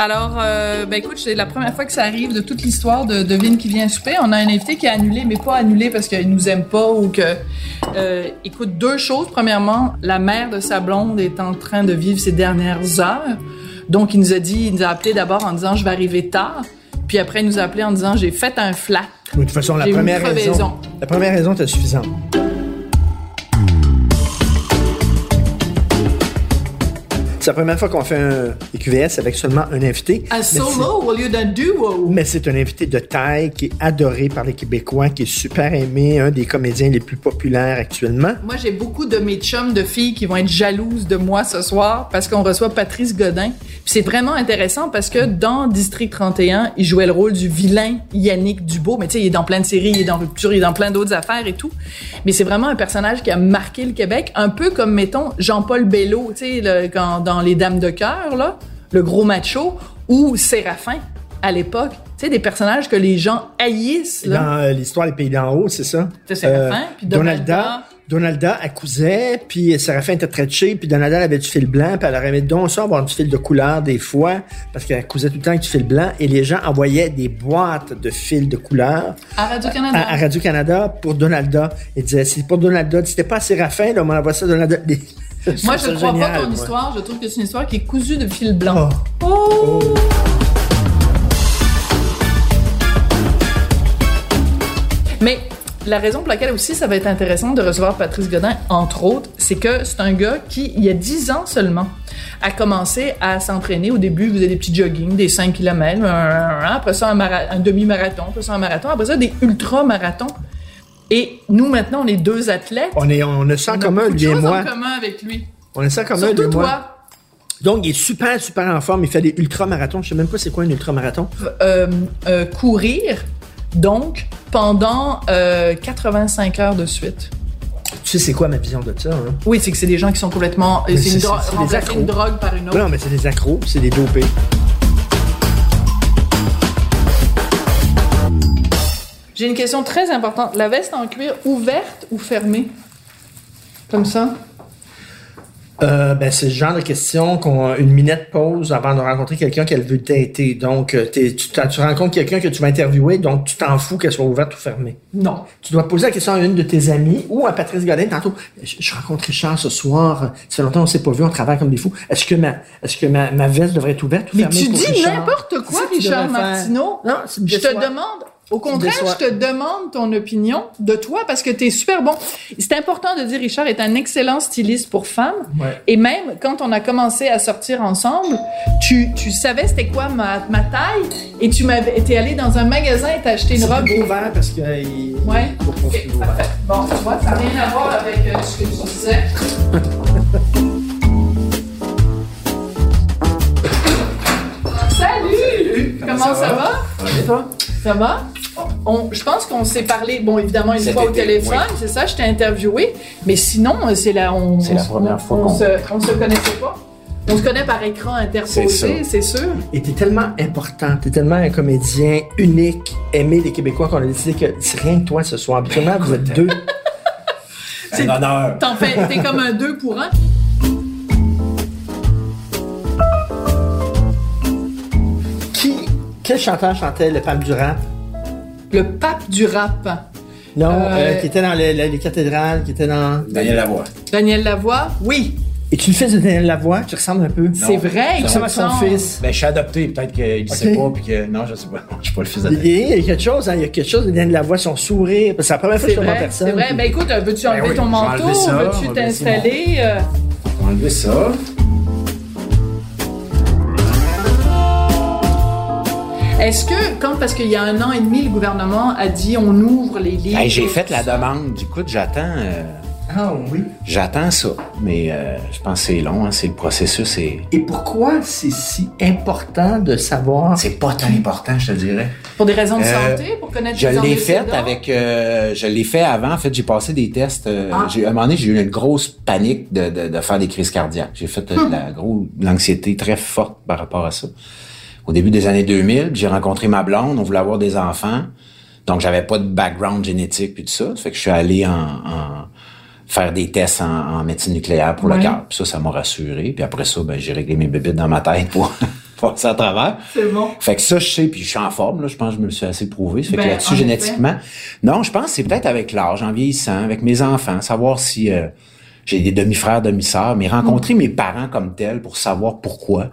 Alors, euh, ben écoute, c'est la première fois que ça arrive de toute l'histoire de Devine qui vient souper. On a un invité qui a annulé, mais pas annulé parce qu'il nous aime pas ou que... Euh, écoute, deux choses. Premièrement, la mère de sa blonde est en train de vivre ses dernières heures. Donc, il nous a dit, il nous a appelé d'abord en disant « je vais arriver tard ». Puis après, il nous a appelé en disant « j'ai fait un flat ». De toute façon, la première raison, la première raison était suffisante. C'est la première fois qu'on fait un EQVS avec seulement un invité. Un solo au lieu d'un duo. Mais c'est un invité de taille qui est adoré par les Québécois, qui est super aimé, un des comédiens les plus populaires actuellement. Moi, j'ai beaucoup de mes chums de filles qui vont être jalouses de moi ce soir parce qu'on reçoit Patrice Godin. Puis c'est vraiment intéressant parce que dans District 31, il jouait le rôle du vilain Yannick Dubo. Mais tu sais, il est dans plein de séries, il est dans Rupture, il est dans plein d'autres affaires et tout. Mais c'est vraiment un personnage qui a marqué le Québec, un peu comme, mettons, Jean-Paul Bello, tu sais, quand- dans Les Dames de cœur, là, le gros macho, ou Séraphin à l'époque. Tu sais, des personnages que les gens haïssent, là. Dans euh, l'histoire des pays d'en haut, c'est ça? C'est Séraphin, puis Donalda. Donalda accousait, puis Séraphin était très cheap, puis Donalda elle avait du fil blanc, puis elle aurait aimé donc ça avoir du fil de couleur des fois, parce qu'elle cousait tout le temps avec du fil blanc, et les gens envoyaient des boîtes de fil de couleur À Radio-Canada. à, à Radio-Canada pour Donalda. Ils disaient, c'est pour Donalda, c'était pas Séraphin, là, on envoie ça à Donalda. Les- Moi, je ne crois génial, pas ton histoire. Je trouve que c'est une histoire qui est cousue de fil blanc. Oh. Oh! Mais la raison pour laquelle aussi ça va être intéressant de recevoir Patrice Godin, entre autres, c'est que c'est un gars qui, il y a 10 ans seulement, a commencé à s'entraîner. Au début, il faisait des petits jogging, des 5 km, après ça un, un demi-marathon, après ça un marathon, après ça des ultra-marathons. Et nous, maintenant, on est deux athlètes. On, est, on a ça en On commun, lui et moi. en commun avec lui. On a ça en commun, lui et Surtout moi. toi. Donc, il est super, super en forme. Il fait des ultra-marathons. Je sais même pas c'est quoi un ultra-marathon. euh, euh, courir, donc, pendant euh, 85 heures de suite. Tu sais, c'est quoi ma vision de ça, hein? Oui, c'est que c'est des gens qui sont complètement... euh, C'est dro- une drogue par une autre. Non, mais c'est des accros, c'est des dopés. J'ai une question très importante. La veste en cuir ouverte ou fermée? Comme ça? Euh, ben, c'est le genre de question qu'une minette pose avant de rencontrer quelqu'un qu'elle veut dater. Donc, euh, tu, tu rencontres quelqu'un que tu vas interviewer, donc tu t'en fous qu'elle soit ouverte ou fermée. Non. Tu dois poser la question à une de tes amies ou à Patrice Godin tantôt. Je, je rencontre Richard ce soir. Ça fait longtemps qu'on s'est pas vu, on travaille comme des fous. Est-ce que ma, est-ce que ma, ma veste devrait être ouverte ou Mais fermée tu pour dis n'importe quoi, tu Richard. Martineau. Non, Je te demande, au contraire, je te demande ton opinion de toi parce que tu es super bon. C'est important de dire, Richard est un excellent styliste pour femmes. Ouais. Et même quand on a commencé à sortir ensemble, tu, tu savais c'était quoi ma, ma taille et tu m'avais été allé dans un magasin et t'as acheté une robe. ouvert parce que euh, il, Ouais. Bon, tu vois, ça n'a rien à voir avec euh, ce que tu disais. Salut! Comment, ça, va? Ça va? On, je pense qu'on s'est parlé, bon, évidemment, une Cet fois au téléphone, oui. c'est ça, je t'ai interviewé. Mais sinon, c'est la, on, C'est la première on- fois on qu'on- se, on se connaissait pas. On se connaît par écran interposé, C'est sûr. Et t'es tellement important, t'es tellement un comédien unique, aimé des Québécois qu'on a décidé que c'est rien que toi ce soir. Habituellement, vous êtes deux. C'est un honneur. T'en fais, t'es comme un deux pour un. Qui, quel chanteur chantait le pape du rap? Le pape du rap. Non, Euh, euh, qui était dans les, les- les cathédrales, qui était dans. Daniel Lavoie. Daniel Lavoie, oui. Et tu le fais de Daniel Lavoie, tu ressembles un peu. C'est vrai, Tu il ressembles à son ressemble. fils? Ben, je suis adopté. Peut-être qu'il ne sait pas. Puis que... Non, je sais pas. Je suis pas le fils de Il y a- il y a quelque chose, hein, il y a quelque chose de Daniel Lavoie, son sourire. C'est la première fois que C'est je vois personne. c'est vrai. Ben écoute, veux-tu enlever oui, ton manteau? enlever Veux-tu laisser mon- t'installer? euh, On va enlever ça. Est-ce que, quand, parce qu'il y a un an et demi, le gouvernement a dit on ouvre les livres? Hey, J'ai fait la demande. Écoute, j'attends. euh, Ah oui. J'attends ça. Mais euh, je pense que c'est long. Hein, c'est le processus. C'est... Et pourquoi c'est si important de savoir c'est pas tant important, je te dirais. Pour des raisons de Euh, santé, pour connaître Je les l'ai fait avec, euh, je l'ai fait avant. En fait, j'ai passé des tests. euh, Ah. j'ai, à un moment donné, j'ai eu une grosse panique de, de, de faire des crises cardiaques. J'ai fait de la grosse, de l'anxiété très forte par rapport à ça. Au début des années 2000, j'ai rencontré ma blonde. On voulait avoir des enfants. Donc, j'avais pas de background génétique puis tout ça. Fait que je suis allé en, en faire des tests en, en médecine nucléaire pour Ouais. le cœur. Puis ça, ça m'a rassuré. Puis après ça, ben, j'ai réglé mes bébites dans ma tête pour passer à travers. C'est bon. Fait que ça, je sais, puis je suis en forme, là. Je pense que je me suis assez prouvé. Fait Ben, que là-dessus, en génétiquement. Non, je pense que c'est peut-être avec l'âge, en vieillissant, avec mes enfants, savoir si euh, j'ai des demi-frères, demi-sœurs, mais rencontrer Mm. mes parents comme tels pour savoir pourquoi.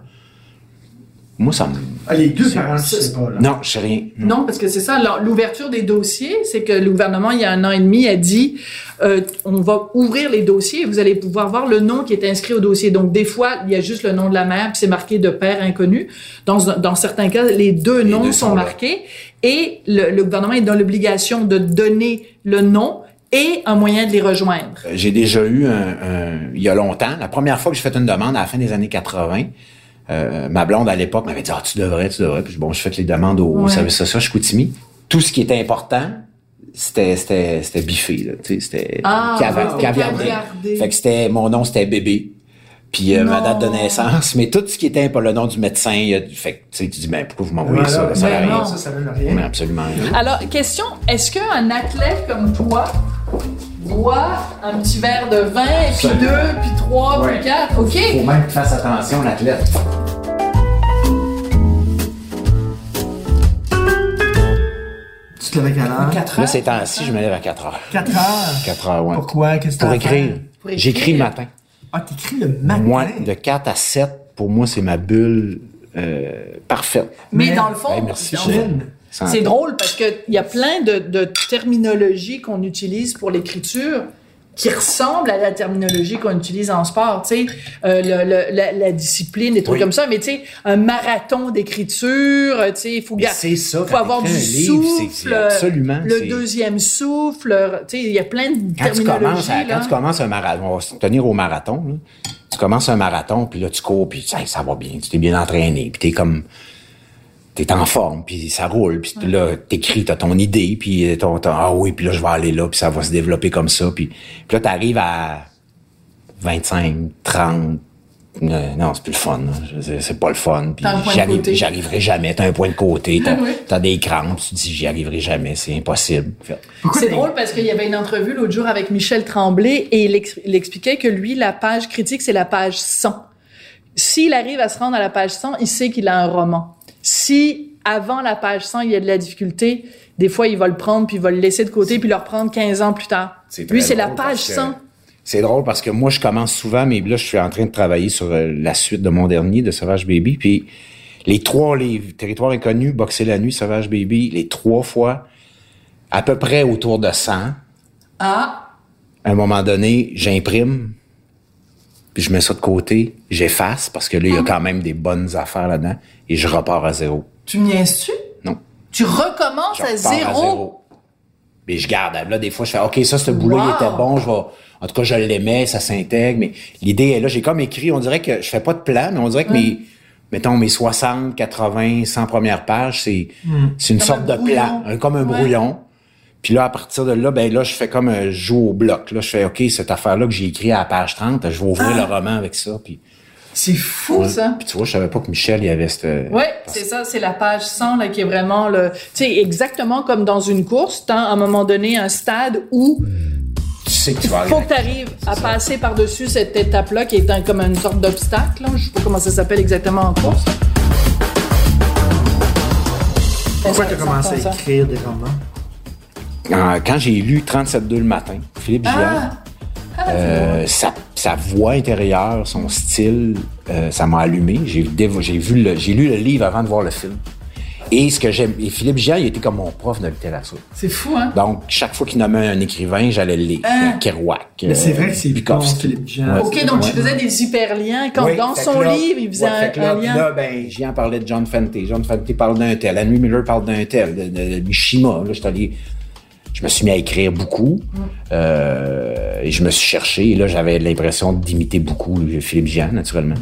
Moi, ça me. Ah, les deux C'est- parents, c'est- pas. Là. Non, je sais rien. Non, parce que c'est ça, l'ouverture des dossiers, c'est que le gouvernement, il y a un an et demi, a dit, euh, on va ouvrir les dossiers et vous allez pouvoir voir le nom qui est inscrit au dossier. Donc, des fois, il y a juste le nom de la mère, puis c'est marqué de père inconnu. Dans, dans certains cas, les deux Les noms deux sont marqués et le, le gouvernement est dans l'obligation de donner le nom et un moyen de les rejoindre. Euh, J'ai déjà eu un, un- il y a longtemps, la première fois que j'ai fait une demande à la fin des années 80, euh, ma blonde à l'époque m'avait dit ah tu devrais, tu devrais. Puis bon, je fais les demandes au, Ouais. service social Chicoutimi. Tout ce qui était important, c'était c'était c'était biffé là, tu sais, c'était Ah, c'était caviardé. caviardé. Fait que c'était mon nom c'était bébé. Puis euh, ma date de naissance, mais tout ce qui était pas le nom du médecin, il y a- fait que tu sais tu dis ben pourquoi vous m'envoyez Voilà, ça, ça sert à ben rien. Ça, ça Mais rien. absolument rien. Alors, question, est-ce qu'un athlète comme toi boit un petit verre de vin, puis Absolument. deux, puis trois, Ouais. puis quatre? OK? Faut même que tu fasses attention l'athlète. Tu te lèves à quelle heure? Quatre Là heures? ces temps-ci, je me lève à 4 heures. 4 heures? 4 heures, ouais. Pourquoi? Qu'est-ce que Pour t'as à faire? écrire. Pour écrire. J'écris le matin. Ah, t'écris le matin? Moi, de 4 à 7, pour moi, c'est ma bulle euh, parfaite. Mais Mais- dans le fond, Hey, merci, dans- Gilles. C'est drôle parce qu'il y a plein de, de terminologies qu'on utilise pour l'écriture qui ressemblent à la terminologie qu'on utilise en sport, tu sais, euh, le- le- la, la discipline, des trucs Oui. comme ça, mais tu sais, un marathon d'écriture, tu sais, il faut, ça, faut avoir du livre, souffle, c'est absolument, le deuxième souffle, tu sais, il y a plein de Quand tu, terminologies. à- là. quand tu commences un marathon, on va se tenir au marathon, là. tu commences un marathon, puis là, tu cours, puis hey, ça va bien, tu t'es bien entraîné, puis t'es comme... T'es en forme, puis ça roule, puis là, t'écris, t'as ton idée, puis ton, ton- ah oui, puis là, je vais aller là, puis ça va se développer comme ça, puis, puis là, t'arrives à 25, 30, euh, non, c'est plus le fun. C'est pas le fun. Côté. j'arriverai jamais. T'as un point de côté. T'as Oui. des crampes. Tu te dis, j'y arriverai jamais. C'est impossible. C'est drôle parce qu'il y avait une entrevue l'autre jour avec Michel Tremblay et il, ex- il expliquait que lui, la page critique, c'est la page 100. S'il arrive à se rendre à la page 100, il sait qu'il a un roman. Si avant la page 100, il y a de la difficulté, des fois, il va le prendre puis il va le laisser de côté puis le reprendre 15 ans plus tard. C'est Lui, c'est la page parce que 100. C'est drôle parce que moi, je commence souvent, mais là, je suis en train de travailler sur euh, la suite de mon dernier, de Sauvage Baby. Puis les trois livres, Territoire inconnu, Boxer la nuit, Sauvage Baby, les trois fois, à peu près autour de 100. Ah, À un moment donné, j'imprime, puis je mets ça de côté, j'efface, parce que là, il y a quand même des bonnes affaires là-dedans, et je repars à zéro. tu niaises-tu? Non. Tu recommences Je à repars zéro? Mais je garde. Là, des fois, je fais, OK, ça, ce boulot, il était bon, je vais, en tout cas, je l'aimais, ça s'intègre, mais l'idée est là. J'ai comme écrit, on dirait que je fais pas de plan, mais on dirait que mes, mettons, mes 60, 80, 100 premières pages, c'est, c'est une Comme sorte un de plan, comme un Ouais. brouillon. Puis là, à partir de là, ben là, je fais comme un joue au bloc. Là, je fais, OK, cette affaire-là que j'ai écrit à la page 30, je vais ouvrir Ah. le roman avec ça. Puis, C'est fou, ça. puis tu vois, je savais pas que Michel, il avait cette... Ouais, c'est ça, c'est la page 100 là, qui est vraiment le, tu sais, exactement comme dans une course, t'as à un moment donné un stade où Tu sais que tu vas faut arriver. que tu arrives à passer par-dessus cette étape-là qui est un- comme une sorte d'obstacle. là. Je sais pas comment ça s'appelle exactement en course. Pourquoi tu as commencé à écrire des romans? Euh, Quand j'ai lu 37.2 le matin, Philippe Gilliard, Ah! Euh, ça, ça sa voix intérieure, son style, euh, ça m'a allumé. J'ai vu le, j'ai lu le livre avant de voir le film. Et ce que j'aime, et Philippe Jean, il était comme mon prof de littérature. C'est fou, hein? Donc, chaque fois qu'il nommait un écrivain, j'allais le lire. Hein? Kerouac. Mais c'est vrai que c'est bon, Bukowski. Philippe Jean. Ouais. OK, donc tu faisais des hyperliens. Quand, Oui, dans son là- livre, il faisait ouais, un, là, lien. Là, ben, j'y en parlais de John Fenty. John Fenty parle d'un tel. Henry Miller parle d'un tel. De, de, de Mishima. Là, j'étais allé- je me suis mis à écrire beaucoup. Euh, et je me suis cherché. Et là, j'avais l'impression d'imiter beaucoup Philippe Jean, naturellement.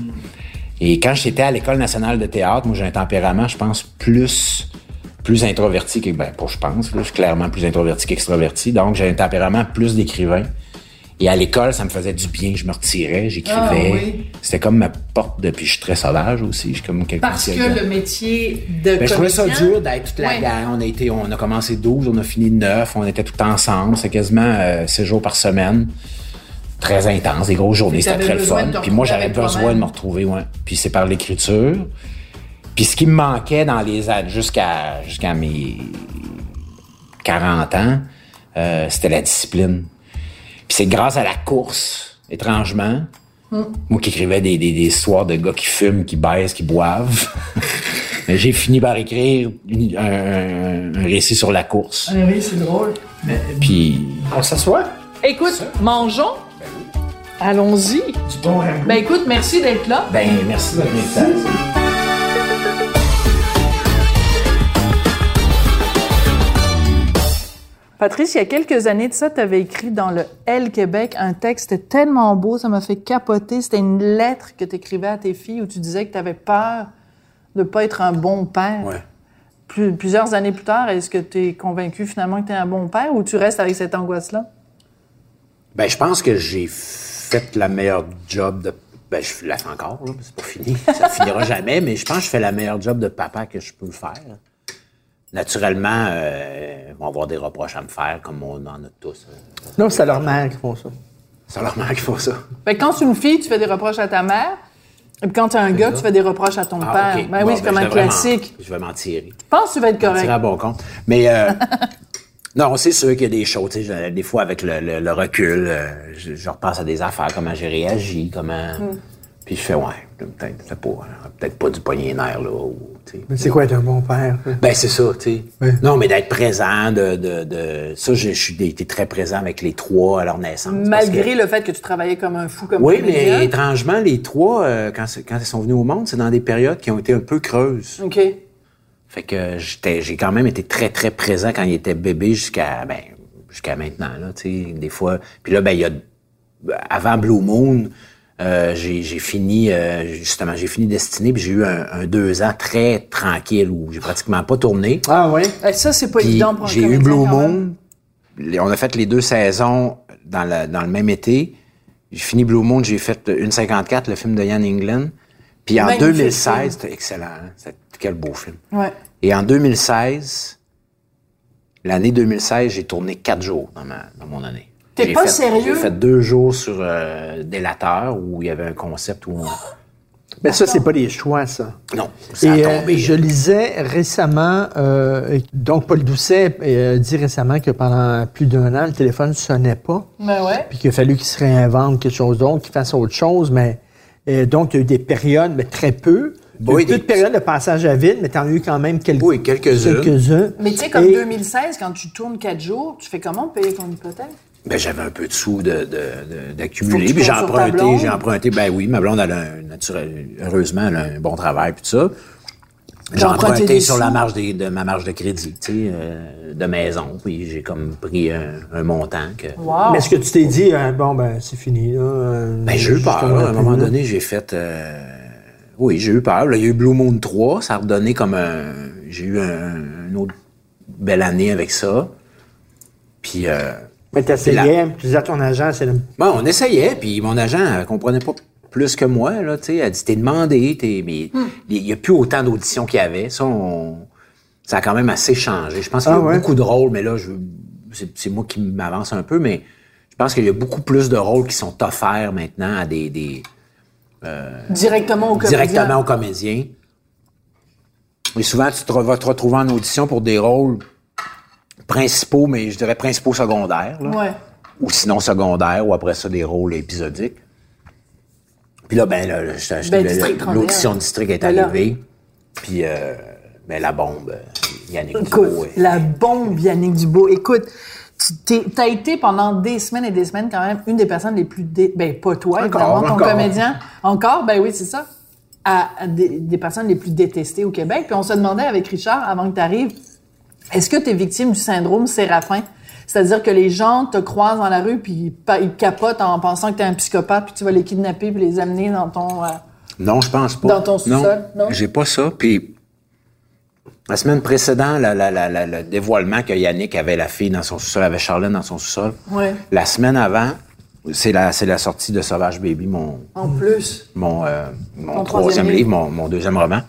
Et quand j'étais à l'École nationale de théâtre, moi, j'ai un tempérament, je pense, plus introverti que ben pas je pense je suis clairement plus introverti qu'extroverti donc j'ai un tempérament plus d'écrivain et à l'école ça me faisait du bien je me retirais j'écrivais Ah, oui. c'était comme ma porte de puis je suis très sauvage aussi je suis comme quelqu'un Parce que le métier de ben, je trouvais ça dur d'être toute la Ouais. gang. On a été, on a commencé 12, on a fini 9, on était tout ensemble. C'est quasiment euh, 6 jours par semaine. Très intense, des grosses journées, c'était très le fun. Puis moi, j'avais besoin de me retrouver, ouais. Puis c'est par l'écriture. Puis ce qui me manquait dans les années, jusqu'à jusqu'à mes 40 ans, euh, c'était la discipline. Puis c'est grâce à la course, étrangement, Hmm. moi qui écrivais des, des, des histoires de gars qui fument, qui baissent, qui boivent. Mais j'ai fini par écrire une- un, un récit sur la course. Ah oui, c'est drôle. Puis On s'assoit? Écoute, mangeons. Allons-y. Du bon ragoût. Ben écoute, merci d'être là. ben merci de votre invitation. Patrice, il y a quelques années de ça, tu avais écrit dans le L Québec un texte tellement beau, ça m'a fait capoter. C'était une lettre que tu écrivais à tes filles où tu disais que tu avais peur de pas être un bon père. Ouais. Plus- plusieurs années plus tard, est-ce que tu es convaincu finalement que tu es un bon père ou tu restes avec cette angoisse-là? Ben je pense que j'ai fait la meilleure job de ben je la fais encore c'est pas fini, ça finira jamais, mais je pense que je fais la meilleure job de papa que je peux faire. Naturellement, euh, ils vont avoir des reproches à me faire, comme on en a tous. hein. Non, c'est leur mère qui font ça. C'est leur mère qui font ça. Fait que quand tu es une fille, tu fais des reproches à ta mère. Et puis quand tu es un gars, tu fais des reproches à ton père. Ah, ok. Ben Bon, oui, c'est comme je un classique. Je vais m'en tirer. Je pense que tu vas être correct. tirer à bon compte. Mais euh, non, c'est sûr qu'il y a des choses. tu sais, je- Des fois, avec le, le- le recul, euh, je, je repense à des affaires, comment j'ai réagi, comment. Hmm. Puis je fais ouais, peut-être c'est pas, euh, peut-être pas du poignet nerf là. ou. Mais c'est quoi être un bon père? Ben c'est ça, tu sais. Oui. Non, mais d'être présent, de, de, de ça, je, suis été très présent avec les trois à leur naissance. Malgré que- le fait que tu travaillais comme un fou, comme Oui, mais étrangement, les trois, euh, quand, quand ils sont venus au monde, c'est dans des périodes qui ont été un peu creuses. OK. Fait que j'étais, j'ai quand même été très, très présent quand il était bébé jusqu'à, ben, jusqu'à maintenant, là, tu sais, des fois. Puis là, ben, il y a, avant Blue Moon, euh, j'ai, j'ai fini, euh, justement, j'ai fini Destiné, puis j'ai eu un, un deux ans très tranquille où j'ai pratiquement pas tourné. Ah ouais? Eh, Ça, c'est pas Puis évident pour un j'ai eu Blue. Moon. On a fait les deux saisons dans, le- dans le même été. J'ai fini Blue Moon, j'ai fait une 54, le film de Ian England. Puis en Magnifique 2016, film. c'était excellent. hein? C'était quel beau film. Ouais. Et en 2016, l'année 2016, j'ai tourné quatre jours dans, ma, dans mon année. T'es pas fait- sérieux? J'ai fait deux jours sur euh, Délateur où il y avait un concept où on... Mais ça, c'est pas des choix, ça. Non, ça a Et euh, tombé. je lisais récemment, euh, donc Paul Doucet euh, dit récemment que pendant plus d'un an, le téléphone ne sonnait pas, Ben ouais. puis qu'il a fallu qu'il se réinvente quelque chose d'autre, qu'il fasse autre chose, mais donc il y a eu des périodes, mais très peu. Il y a Oui, eu peu des- de périodes de passage à vide, mais tu en as eu quand même quelques, Oui, quelques-unes. quelques-uns. Mais tu sais, comme Et- 2016, quand tu tournes quatre jours, tu fais comment payer ton hypothèque? Ben, j'avais un peu de sous de, de, de- Faut que d'accumuler. Puis j'ai emprunté, j'ai emprunté, ben oui, ma blonde, elle a un naturel, heureusement, elle a un bon travail, puis tout ça. J'ai emprunté sur sous? la marge des, de ma marge de crédit, tu sais, euh, de maison, puis j'ai comme pris un, un montant que. Wow. Mais est-ce que tu t'es dit, euh, bon, ben c'est fini, là? euh, Ben, j'ai eu peur. là. À un moment donné, j'ai fait. euh, Oui, j'ai eu peur. Là, il y a eu Blue Moon 3. Ça a redonné comme un. J'ai eu un, une autre belle année avec ça. Puis. Euh... Mais t'essayais, tu disais à ton agent, c'est le... Bon, on essayait, puis mon agent elle comprenait pas plus que moi, là, tu sais. Elle dit, t'es demandé, t'es... Mais il y a plus autant d'auditions qu'il y avait. Ça, on... ça a quand même assez changé. Je pense qu'il y a Ah ouais? beaucoup de rôles, mais là, je... c'est, c'est moi qui m'avance un peu, mais je pense qu'il y a beaucoup plus de rôles qui sont offerts maintenant à des... des Directement au comédien. directement aux comédiens. Et souvent, tu te re- vas te retrouver en audition pour des rôles principaux, mais je dirais principaux secondaires. là. Ouais. Ou sinon secondaires, ou après ça, des rôles épisodiques. Puis là, ben, là, je- Ben, le- District 31. l'audition district est Ben arrivée. Puis, euh, ben, la bombe, euh, Yannick Écoute, Dubois, la bombe Yannick Dubois. Écoute, tu as été pendant des semaines et des semaines quand même une des personnes les plus... Dé... Ben, pas toi, Encore, évidemment, ton encore. comédien. Encore? Ben oui, c'est ça. À, à des, des personnes les plus détestées au Québec. Puis on se demandait avec Richard, avant que tu arrives, est-ce que tu es victime du syndrome Séraphin? C'est-à-dire que les gens te croisent dans la rue puis ils, capotent en pensant que tu es un psychopathe puis tu vas les kidnapper puis les amener dans ton... euh, Non, je pense pas. Dans ton sous-sol, non? J'ai pas ça. Puis la semaine précédente, la- la- la- la- le dévoilement que Yannick avait la fille dans son sous-sol, avait Charlène dans son sous-sol. Ouais. La semaine avant, c'est la, c'est la sortie de Sauvage Baby, mon, En plus. mon, euh, mon troisième troisième livre, livre. mon, mon deuxième roman.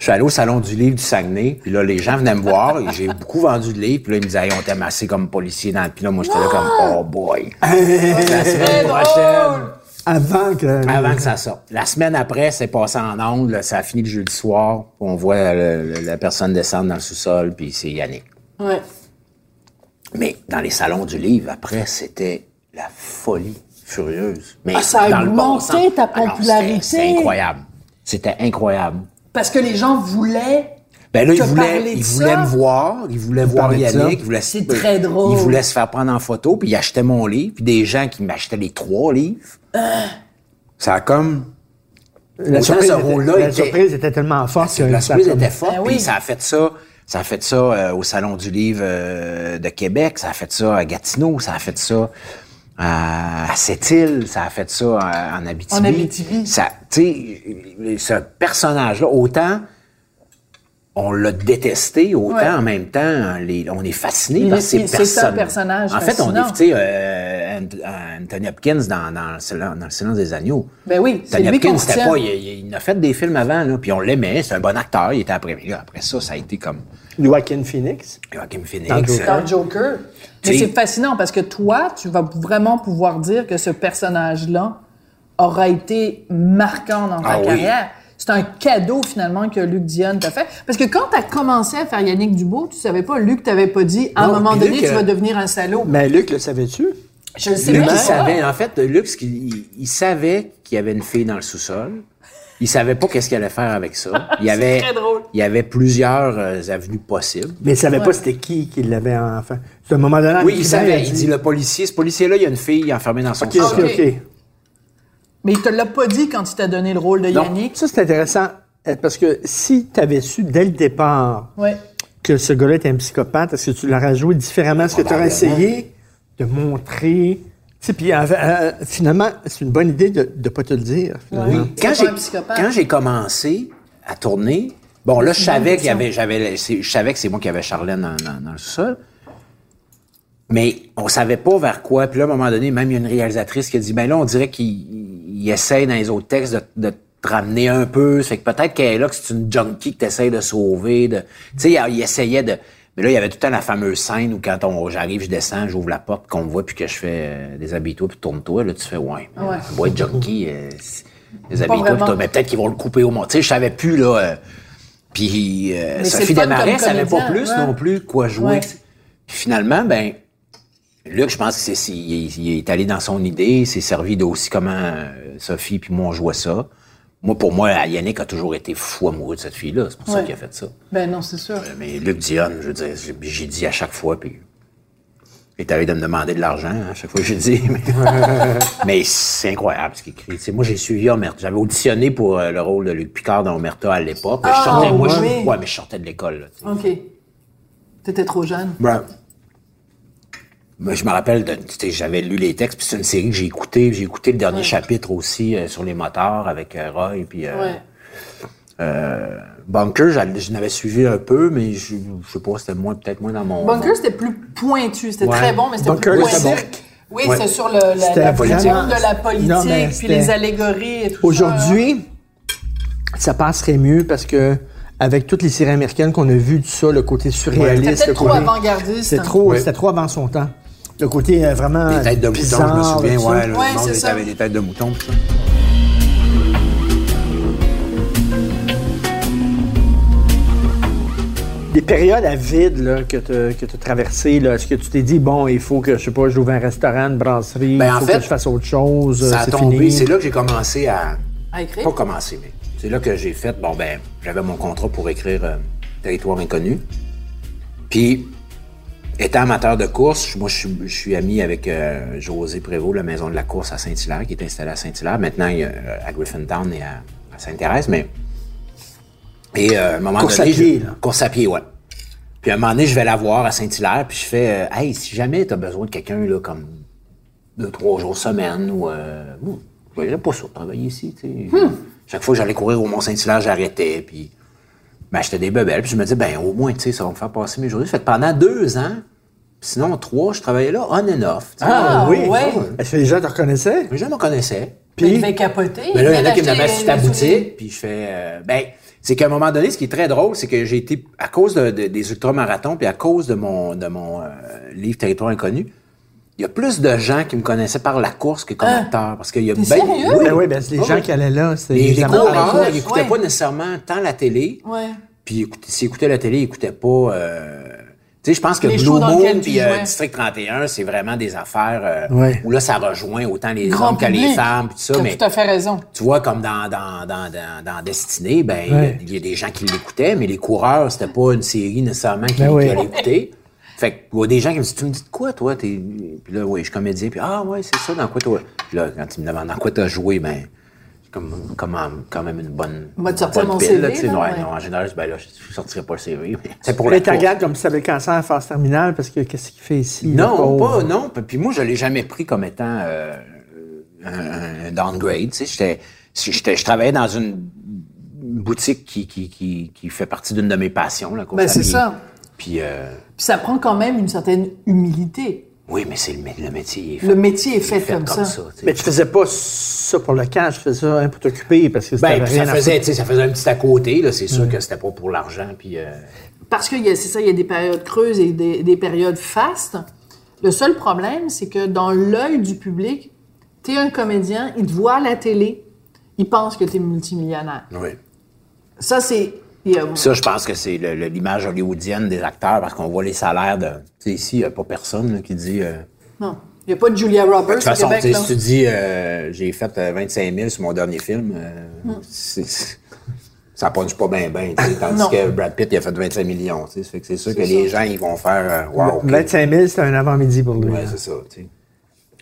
Je suis allé au salon du livre du Saguenay, puis là, les gens venaient me voir, et j'ai beaucoup vendu de livres, puis là, ils me disaient, Hey, on t'aime assez comme policier dans le... Puis là, moi, j'étais là comme, oh boy. la semaine prochaine, Avant que. avant que ça sorte. La semaine après, c'est passé en ondes, ça a fini le jeudi soir, on voit le- le- la personne descendre dans le sous-sol, puis c'est Yannick. Ouais. Mais dans les salons du livre, après, c'était la folie furieuse. Mais Ah, ça a dans le bon augmenté sens. ta Ah popularité. C'était incroyable. C'était incroyable. Parce que les gens voulaient. Ben là, il te voulait, parler de il ça. voulait me voir, il voulait voir. Yannick, il voulait, C'est très drôle. Il voulait se faire prendre en photo, puis il achetait mon livre, puis des gens qui m'achetaient les trois livres. Ça a comme... La surprise, ce était, rôle-là la était- surprise était tellement forte que. La surprise était forte, Ben puis oui. ça a fait ça. Ça a fait ça euh, au Salon du Livre euh, de Québec, ça a fait ça à Gatineau, ça a fait ça à, à Sept-Îles, ça a fait ça à- en Abitibi. En Abitibi. Ça, tu sais, ce personnage-là, autant on l'a détesté, autant Ouais. en même temps, les- on est fasciné par ces c'est personnes. un personnage En fait, on est, tu sais, euh, Ant- Anthony Hopkins dans, dans, le silence- dans le silence des agneaux. Ben oui, c'est Anthony Hopkins, c'était pas, il, il- a fait des films avant, là, puis on l'aimait, c'est un bon acteur, il était après. Mais là, après ça, ça a été comme Joaquin Phoenix. Joaquin Dans Phoenix. Joker. euh, dans Joker. Mais c'est fascinant parce que toi, tu vas vraiment pouvoir dire que ce personnage-là aura été marquant dans ta Ah oui. carrière. C'est un cadeau finalement que Luc Dionne t'a fait. Parce que quand tu as commencé à faire Yannick Dubois, tu savais pas, Luc t'avait pas dit, à un Non, moment donné, Luc, tu vas euh, devenir un salaud. Mais Luc, le savais-tu? Je le sais Luc, il savait, en fait, Luc, il, il savait qu'il y avait une fille dans le sous-sol. Il savait pas qu'est-ce qu'il allait faire avec ça. Il y avait, très drôle. il y avait plusieurs euh, avenues possibles. Mais il savait pas c'était qui qui l'avait enfin. C'est un moment donné. Oui, il savait. Il dit, le policier, ce policier-là, il y a une fille enfermée dans son OK, OK, sous-sol. Mais il te l'a pas dit quand il t'a donné le rôle de Non. Yannick. Ça, c'est intéressant. euh, Parce que si tu avais su dès le départ Ouais. que ce gars-là était un psychopathe, est-ce que tu l'aurais joué différemment? Est-ce que tu aurais essayé de montrer? Tu sais, puis euh, euh, finalement, c'est une bonne idée de ne pas te le dire. finalement. Oui. Quand j'ai, un psychopathe. quand j'ai commencé à tourner, bon, là, je savais qu'il y avait, j'avais, c'est- je savais que c'est moi qui avais Charlène dans, dans- dans le sous-sol. Mais on savait pas vers quoi. Puis là, à un moment donné, même il y a une réalisatrice qui a dit, ben là, on dirait qu'il il essaie dans les autres textes de, de te ramener un peu. Ça fait que peut-être qu'elle est là, que c'est une junkie que t'essayes de sauver. De... Tu sais, il, il essayait de... Mais là, il y avait tout le temps la fameuse scène où quand on, j'arrive, je descends, j'ouvre la porte, qu'on me voit, puis que je fais euh, déshabille-toi, puis tourne-toi. Là, tu fais, ouais, Ouais. junkie, euh, c'est- déshabille-toi, puis vraiment. toi, mais peut-être qu'ils vont le couper au monde. Tu sais, je savais plus, là... euh, puis euh, Sophie Desmarais savait pas plus ouais. non plus quoi jouer. Ouais. Puis finalement, ben, Luc, je pense que c'est, c'est- il, est- il est allé dans son idée, il s'est servi de aussi comment euh, Sophie puis moi on jouait ça. Moi, pour moi, Yannick a toujours été fou amoureux de cette fille-là. C'est pour ça Ouais. qu'il a fait ça. Ben non, c'est sûr. Mais Luc Dionne, je veux dire, j'ai, dit à chaque fois, puis il est allé de me demander de l'argent hein, à chaque fois que j'ai dit. Mais, mais c'est incroyable ce qu'il écrit. Moi, j'ai suivi Omerta. J'avais auditionné pour euh, le rôle de Luc Picard dans Omerta à l'époque. Mais je Ah, sortais, moi, je, ouais, mais je sortais de l'école. là. OK. T'étais trop jeune. Ben, je me rappelle, de, j'avais lu les textes, puis c'est une série que j'ai écoutée. J'ai écouté le dernier chapitre aussi euh, sur les moteurs avec euh, Roy, puis euh, Ouais. euh, Bunker, je n'avais suivi un peu, mais je, je sais pas, c'était moins, peut-être moins dans mon... Bunker, c'était plus pointu. C'était Ouais. très bon, mais c'était Bunker, plus c'était pointu. bon. Oui, Ouais. c'est sur le, la, C'était la vraiment- de la politique, Non, puis c'était- les allégories et tout ça. Aujourd'hui, ça passerait mieux parce que avec toutes les séries américaines qu'on a vues, tout ça, le côté surréaliste, C'était peut-être le trop avant-gardiste. C'était trop, c'était trop avant son temps. Le côté euh, vraiment Les têtes de mouton, je me souviens, ouais, le Ouais, monde avec des têtes de mouton, tout ça. Des périodes à vide là, que tu as traversées, là, est-ce que tu t'es dit, bon, il faut que, je sais pas, j'ouvre un restaurant, une brasserie, Ben, il en faut fait, que je fasse autre chose, Ça a c'est tombé. fini? C'est là que j'ai commencé à. À écrire? Pas commencé, mais c'est là que j'ai fait. Bon, ben, j'avais mon contrat pour écrire euh, Territoire inconnu. Puis, étant amateur de course, moi, je suis, je suis ami avec euh, José Prévost, la maison de la course à Saint-Hilaire, qui est installée à Saint-Hilaire. Maintenant, il est euh, à Griffintown et à, à Sainte-Thérèse, mais. Et euh, à un moment Course donné. à pied, là. Course à pied, ouais. Puis à un moment donné, je vais la voir à Saint-Hilaire, puis je fais euh, Hey, si jamais tu as besoin de quelqu'un, là, comme deux, trois jours semaine, ou. Euh, je pas ça, travailler ici, tu sais. Chaque fois que j'allais courir au Mont-Saint-Hilaire, j'arrêtais, puis. Ben, j'étais des bebelles, puis je me disais, ben, au moins, tu sais, ça va me faire passer mes journées. Fait que pendant deux ans, sinon trois, je travaillais là, on and off. tu sais. Ah, oui. ouais. Est-ce que les gens te reconnaissaient? Les gens me connaissaient. Mais il Puis, devait capoter. Mais là, il y en a qui me mettent sur ta boutique, puis je fais. euh, ben, c'est qu'à un moment donné, ce qui est très drôle, c'est que j'ai été, à cause de- de- des ultramarathons, puis à cause de mon, de mon euh, livre Territoire inconnu, il y a plus de gens qui me connaissaient par la course que comme Hein? acteur. Parce qu'il y a T'es ben- sérieux? oui. ben oui, ben, c'est les Ah gens oui. qui allaient là, c'est Les, les les amateurs de coureurs, ils n'écoutaient ouais. pas nécessairement tant la télé, Ouais. puis écoute- s'ils écoutaient la télé, ils n'écoutaient pas. euh, tu sais, je pense que Les Blue Moon puis euh. District 31, c'est vraiment des affaires euh, Ouais. où là, ça rejoint autant les Grand hommes que les femmes, puis tout ça. T'as Mais tout à fait raison. tu vois, comme dans, dans, dans, dans, dans Destinée, ben, il y a- Ouais. il y, a des gens qui l'écoutaient, mais les coureurs, c'était pas une série nécessairement qui, Ben oui. qui allait écouter. Fait que, il y a des gens qui me disent, tu me dis de quoi, toi? T'es... Puis là, oui, je suis comédien. Puis, ah, ouais, c'est ça, dans quoi toi? Puis là, quand ils me demandent dans quoi t'as joué, ben, comme, quand même une bonne. On va te sortir mon pile, CV, là, tu là, Ouais, ouais. non, en général, je dis, ben là, je sortirais pas le CV. mais pour Mais tu regardes comme si tu avais le cancer en phase terminale parce que qu'est-ce qu'il fait ici? Non, pas, non. Puis moi, je l'ai jamais pris comme étant euh, un, un downgrade. Tu sais, je travaillais dans une boutique qui, qui, qui, qui fait partie d'une de mes passions, course Ben, c'est ça. Puis, euh, Puis ça prend quand même une certaine humilité. Oui, mais c'est le, mé- le métier. est fait- Le métier est fait comme ça. Mais tu faisais pas ça pour le cash, tu faisais ça hein, pour t'occuper parce que Ben, rien ça faisait, tu sais, ça faisait un petit à côté. Là, c'est sûr que c'était pas pour l'argent. Puis, euh, Parce que il y a- c'est ça, il y a des périodes creuses et des, des périodes fastes. Le seul problème, c'est que dans l'œil du public, tu es un comédien, il te voit à la télé, il pense que tu es multimillionnaire. oui. Ça, c'est. A- Ça, je pense que c'est l'image hollywoodienne des acteurs parce qu'on voit les salaires de. Tu sais, ici, il n'y a pas personne là, qui dit. euh, Non. Il n'y a pas de Julia Roberts De toute façon, Québec. si tu dis euh, j'ai fait euh, 25 000 sur mon dernier film, euh, c'est- c'est- ça punch pas bien, bien. Tandis que Brad Pitt, il a fait 25 millions. c'est sûr que les gens, ils vont faire euh, Wow, ok. 25 000, c'était un avant-midi pour lui. Ouais, là. c'est ça.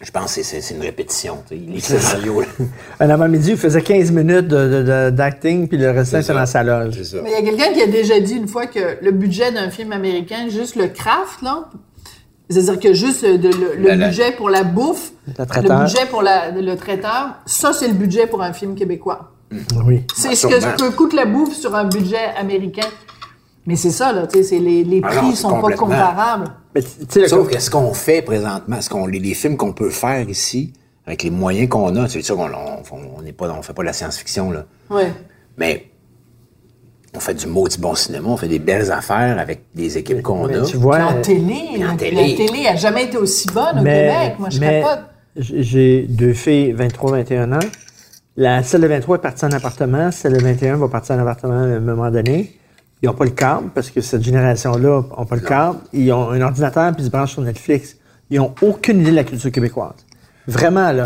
Je pense que c'est- une répétition. Les scénarios. Un avant-midi, il faisait 15 minutes de- de- de- d'acting, puis le restant, C'est dans sa loge. C'est ça. Mais il y a quelqu'un qui a déjà dit une fois que le budget d'un film américain, juste le craft, là, c'est-à-dire que juste de- le, le La- la- budget pour la bouffe, Le budget pour la- le traiteur, ça, c'est le budget pour un film québécois. Oui. C'est ce que peut coûte la bouffe sur un budget américain. Mais c'est ça, là, tu sais, c'est les, les Ah prix c'est sont pas comparables. Mais tu tu sais, le- Sauf que ce qu'on fait présentement, ce qu'on, les, les films qu'on peut faire ici, avec les moyens qu'on a, c'est sûr qu'on on, on n'est pas, on fait pas de la science-fiction, là. Ouais. Mais on fait du maudit bon cinéma, on fait des belles affaires avec des équipes qu'on mais a. tu vois, en euh, télé, en la, télé. la télé a jamais été aussi bonne au mais, Québec. Moi, je mais capote. J'ai deux filles, 23-21 ans. La, celle de 23 est partie en appartement. Celle de 21 va partir en appartement à un moment donné. Ils n'ont pas le câble parce que cette génération-là n'a pas le câble. Ils ont un ordinateur puis ils se branchent sur Netflix. Ils n'ont aucune idée de la culture québécoise. Vraiment, là.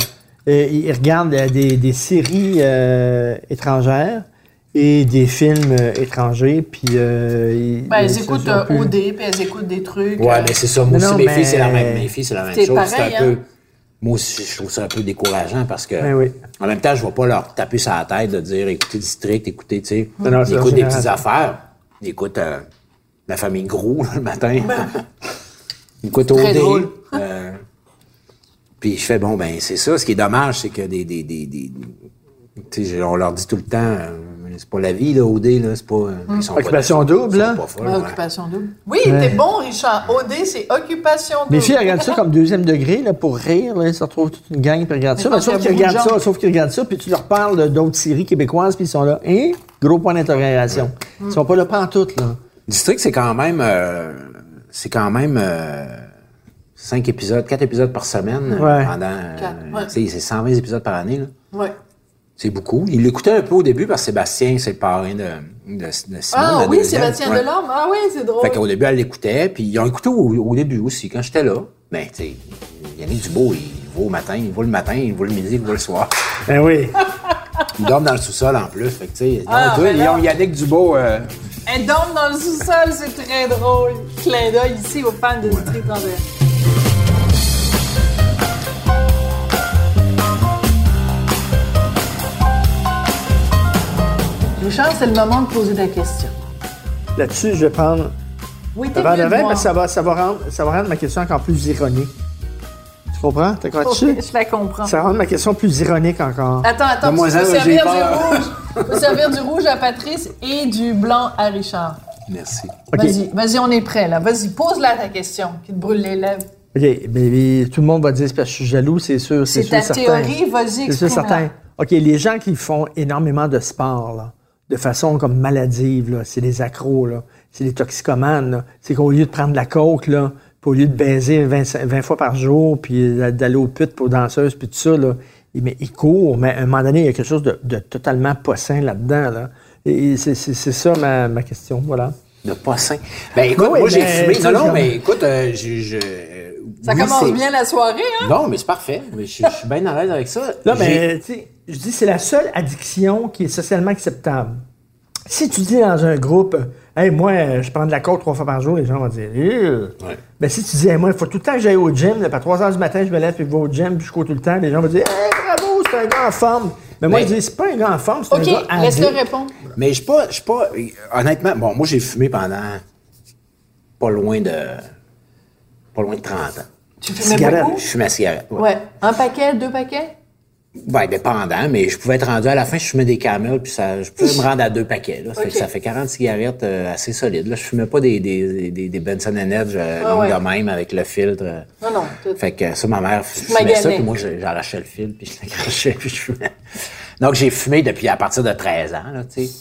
Euh, ils regardent euh, des, des séries euh, étrangères et des films euh, étrangers. Puis, euh, ils, Ben, ils- écoutent ils euh, plus- OD, puis elles écoutent des trucs. Ouais, euh, mais c'est ça. Moi aussi, non, mes mais- filles, c'est la même, mes filles, c'est la même C'est chose. pareil, c'est un peu, hein. moi aussi, je trouve ça un peu décourageant parce que, Ben oui. en même temps, je ne vais pas leur taper sur la tête de dire, écoutez District, écoutez, tu sais, ils écoutent des petites affaires. Ils écoutent euh, la famille Gros, là, le matin. OD. drôle. euh, puis je fais, bon, ben, c'est ça. Ce qui est dommage, c'est que des, des, des, on leur dit tout le temps, euh, c'est pas la vie, là, OD, là, c'est pas, euh, ils sont pas- Occupation double, là. pas folles, ouais, ouais. occupation double. Oui, t'es bon, Richard. OD, c'est occupation double. Mes filles regardent ça comme deuxième degré, là, pour rire, là. Ils se retrouvent toute une gang, puis ils regardent ça. Mais sauf qu'il y a qu'ils regardent ça, sauf qu'ils regardent ça, puis tu leur parles d'autres séries québécoises, puis ils sont là, hein? Gros point d'interrogation. Mm. Ils sont pas là pantoute, là. District, c'est quand même, euh, c'est quand même euh, cinq épisodes, quatre épisodes par semaine euh, Ouais. pendant, euh, ouais. c'est 120 épisodes par année. Là. Ouais. C'est beaucoup. Il l'écoutait un peu au début parce que Sébastien, c'est le parrain de, de, de Simon. Ah oui, deuxième. Sébastien Ouais. Delorme. Ah oui, c'est drôle. Fait qu'au début, elle l'écoutait, puis ils ont écouté au, au début aussi, quand j'étais là. Mais, tu sais, Yannick Dubois, il va au matin, il va le matin, il va le midi, il va le soir. Ben oui. Il dorment dans le sous-sol en plus. Fait que, tu sais, ils ont Ah, ben ils là. ont Yannick Dubois. euh, Elle dorme dans le sous-sol, c'est très drôle. Clin d'œil ici aux fans de District Richard, c'est le moment de poser ta question. Là-dessus, je vais prendre Oui, verre de vin, moi. mais ça va, ça, va rendre, ça va rendre ma question encore plus ironique. Tu comprends? T'as quoi Ok, dessus? je la comprends. Ça va rendre ma question plus ironique encore. Attends, attends, parce un, j'ai servir du rouge. faut servir du rouge à Patrice et du blanc à Richard. Merci. Vas-y, vas-y, on est prêt, là. Vas-y, pose-la ta question, qui te brûle les lèvres. OK, mais, tout le monde va dire c'est parce que je suis jaloux, c'est sûr. C'est sûr, ta certain. théorie, vas-y, C'est sûr, certain. OK, les gens qui font énormément de sport, là, de façon comme maladive, là, c'est des accros, là, c'est des toxicomanes. là. C'est qu'au lieu de prendre de la coke, là, puis au lieu de baiser 20, 20 fois par jour, puis d'aller aux putes pour danseuses, puis tout ça, là, ils, mais ils courent, mais à un moment donné, il y a quelque chose de, de totalement pas sain là-dedans. Là. Et c'est c'est- c'est ça ma, ma question, voilà. De pas sain. Ben, écoute, Oui, moi, j'ai fumé. Non, mais écoute, euh, je. je euh, Ça oui, commence c'est- bien la soirée, hein? Non, mais c'est parfait. Mais je, je suis bien à l'aise avec ça. Là, mais, tu sais, je dis, c'est la seule addiction qui est socialement acceptable. Si tu dis dans un groupe, hey, moi, je prends de la coke trois fois par jour, les gens vont dire. Ouais. Ben, si tu dis, Hey, moi, il faut tout le temps que j'aille au gym, là, à 3 h du matin, je me lève puis je vais au gym, puis je cours tout le temps, les gens vont dire, hey, bravo, c'est un gars en forme. Mais moi, Mais- je dis, c'est pas un gars en forme, c'est OK, un gars laisse-le répondre. Mais je suis pas, je suis pas, honnêtement, bon, moi j'ai fumé pendant pas loin de, pas loin de 30 ans. Tu fumais Cigarette. beaucoup? Je fumais la cigarette. Ouais. Ouais. Un paquet, deux paquets? Ben, dépendant, mais je pouvais être rendu à la fin, je fumais des camels, puis ça, je pouvais me rendre à deux paquets, là. Ça, fait que Ok. ça fait 40 cigarettes euh, assez solides, là. Je fumais pas des, des, des, des Benson Edge euh, Ah longues ouais. de même avec le filtre. euh. Non, non. tout- Fait que ça, ma mère fumait ça, puis moi, j'arrachais le fil, puis je l'accrochais, puis je fumais. Donc, j'ai fumé depuis à partir de 13 ans, là, tu sais.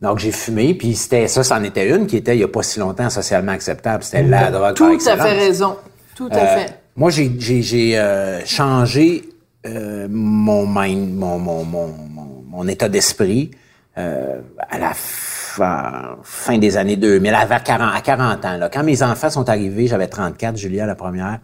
Donc, j'ai fumé, puis c'était ça, c'en était une qui était, il y a pas si longtemps, socialement acceptable. C'était la drogue Tout à fait raison. Tout à Euh, fait. Moi, j'ai, euh, changé euh, mon mind, mon, mon, mon, mon, état d'esprit euh, à la fin, fin des années 2000, à 40, à 40 ans. Là. Quand mes enfants sont arrivés, j'avais 34, Julia la première.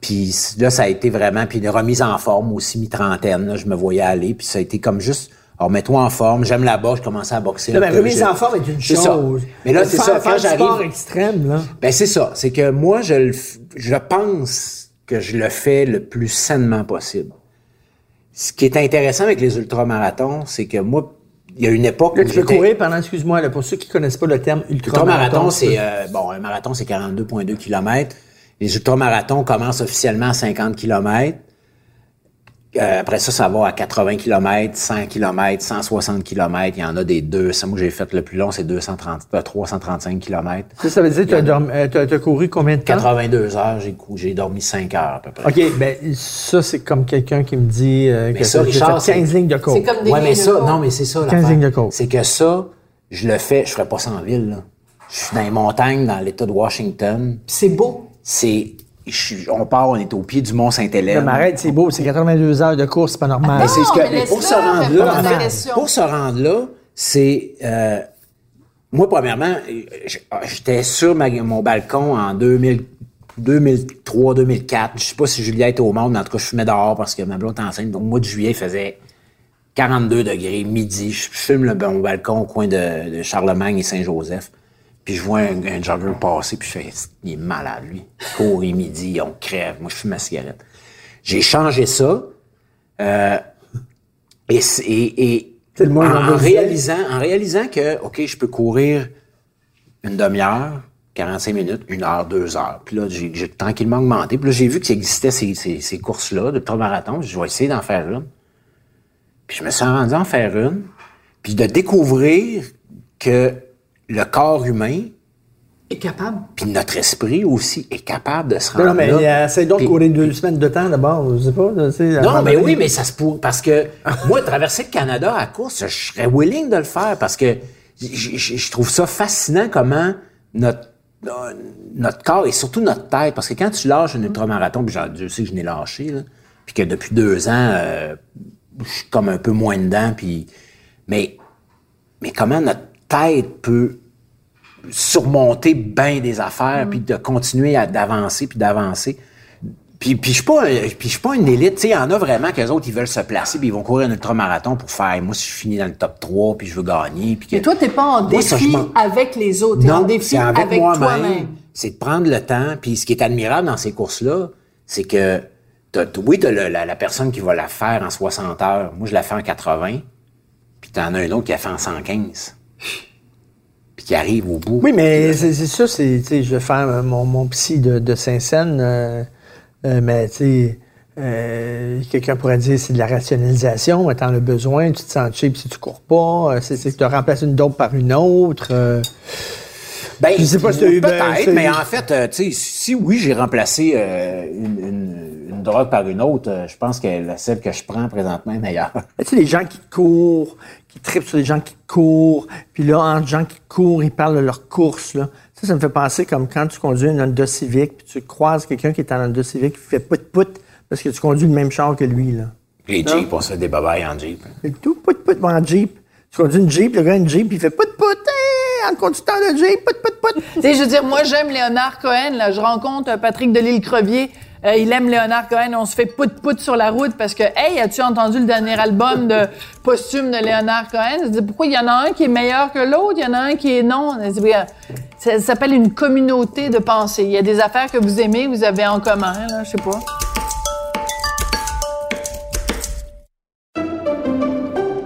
Puis là, ça a été vraiment, puis une remise en forme aussi, mi-trentaine, là, je me voyais aller, puis ça a été comme juste, alors mets-toi en forme, j'aime la boxe, je commençais à boxer. Ben, peu, remise je- en forme est une chose. ça. Mais là, c'est ça, quand j'arrive... sport extrême, là. Ben c'est ça, c'est que moi je le f- je pense que je le fais le plus sainement possible. Ce qui est intéressant avec les ultramarathons, c'est que moi il y a une époque Là, où tu peux courir pendant, excuse-moi, là, pour ceux qui connaissent pas le terme ultramarathon. Ultramarathon, c'est euh, bon, un marathon c'est 42.2 km. Les ultramarathons commencent officiellement à 50 km. Euh, après ça, ça va à 80 km, 100 km, 160 km. Il y en a des 200. Moi, j'ai fait le plus long, c'est 230, euh, 335 km. Ça, ça veut dire que tu as, dormi- euh, t'as- t'as couru combien de temps? 82 heures, j'ai dormi 5 heures à peu près. OK, ben ça, c'est comme quelqu'un qui me dit euh, que ça, Richard, fait 15 c'est- lignes de coke. C'est comme des Ouais, mais de ça, non, mais c'est ça, 15 l'affaire. lignes de coke. C'est que ça, je le fais, je ferais pas ça en ville, là. Je suis dans les montagnes, dans l'État de Washington. C'est beau. C'est, je on part, on est au pied du Mont Saint-Hélène. mais arrête, c'est beau, c'est 82 heures de course, c'est pas normal. Mais c'est ce Non, que, mais mais pour se rendre là, pour se rendre là, c'est, euh, moi, premièrement, j'étais sur ma- mon balcon en 2000, 2003, 2004. Je sais pas si Juliette était au monde, mais en tout cas, je fumais dehors parce que ma blonde était enceinte. Donc, au mois de juillet, il faisait 42 degrés, midi. Je je fume le, mon balcon au coin de, de Charlemagne et Saint-Joseph. Puis je vois un, un jogger passer, puis je fais, il est malade, lui? Courir midi, on crève. Moi, je fume ma cigarette. J'ai changé ça. Euh, et, en, réalisant, en réalisant que, OK, je peux courir une demi-heure, 45 minutes, une heure, deux heures. Puis là, j'ai tranquillement augmenté. Puis là, j'ai vu qu'il existait ces, ces, ces courses-là de marathon. Je vais essayer d'en faire une. Puis je me suis rendu à en faire une. Puis de découvrir que le corps humain, Est capable. puis notre esprit aussi, est capable de se rendre non, mais là. euh, essaye donc de courir deux semaines de temps d'abord, je sais pas. tu sais, non, mais oui, mais ça se pourrait. Parce que moi, traverser le Canada à course, je serais willing de le faire parce que je, je- je trouve ça fascinant comment notre, euh, notre corps et surtout notre tête. Parce que quand tu lâches un ultramarathon, puis Dieu sait que je n'ai lâché, là, puis que depuis deux ans, euh, je suis comme un peu moins dedans, puis... Mais, mais comment notre tête peut surmonter bien des affaires, puis de continuer à d'avancer, puis d'avancer. Puis, puis je suis pas, puis je suis pas une élite. Tu sais, il y en a vraiment qu'eux autres, ils veulent se placer, puis ils vont courir un ultramarathon pour faire, moi, si je finis dans le top 3, puis je veux gagner. Puis que... Mais toi, t'es pas en Moi, ça, je défi avec les autres, t'es en défi c'est avec, avec toi-même. C'est de prendre le temps. Puis ce qui est admirable dans ces courses-là, c'est que t'as, t'as- oui, t'as le- la, la personne qui va la faire en 60 heures. Moi, je la fais en 80. Puis t'en as un autre qui la fait en 115. Puis qui arrive au bout. Oui, mais c'est ça, c'est, tu sais, je vais faire euh, mon, mon psy de, de Saint-Saëns, euh, euh, mais tu sais, euh, quelqu'un pourrait dire c'est de la rationalisation, mais t'en as besoin, tu te sens cheap si tu cours pas, c'est, que tu remplaces une dope par une autre. Ben, Je sais pas si ben, Peut-être, mais en fait, tu sais, si oui, j'ai remplacé une, une- une drogue par une autre, euh, je pense que la- celle que je prends présentement est meilleure. Tu sais, les gens qui courent, qui tripent sur les gens qui courent, puis là, entre gens qui courent, ils parlent de leur course, là. Ça, ça me fait penser comme quand tu conduis une Honda Civic, puis tu croises quelqu'un qui est en Honda Civic, qui fait pout-pout, parce que tu conduis le même char que lui, là. Les Jeeps, on se fait des babayes en Jeep. Fait que tout pout-pout en Jeep. Tu conduis une Jeep, le gars a une Jeep, il fait pout-pout, hey, en conducteur de Jeep, pout-pout-pout. Tu sais, je veux dire, moi, j'aime Léonard Cohen. Là. Je rencontre euh, Patrick Delisle-Crevier. Euh, il aime Léonard Cohen. On se fait pout-pout sur la route parce que, hey, as-tu entendu le dernier album de posthume de Léonard Cohen? Je dis, pourquoi il y en a un qui est meilleur que l'autre? Il y en a un qui est non. Regarde, Ça s'appelle une communauté de pensée. Il y a des affaires que vous aimez, vous avez en commun, là, je sais pas.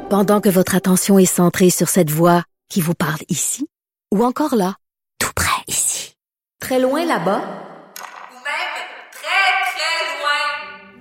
Pendant que votre attention est centrée sur cette voix qui vous parle ici, ou encore là, tout près ici, très loin là-bas, ou même très, très loin.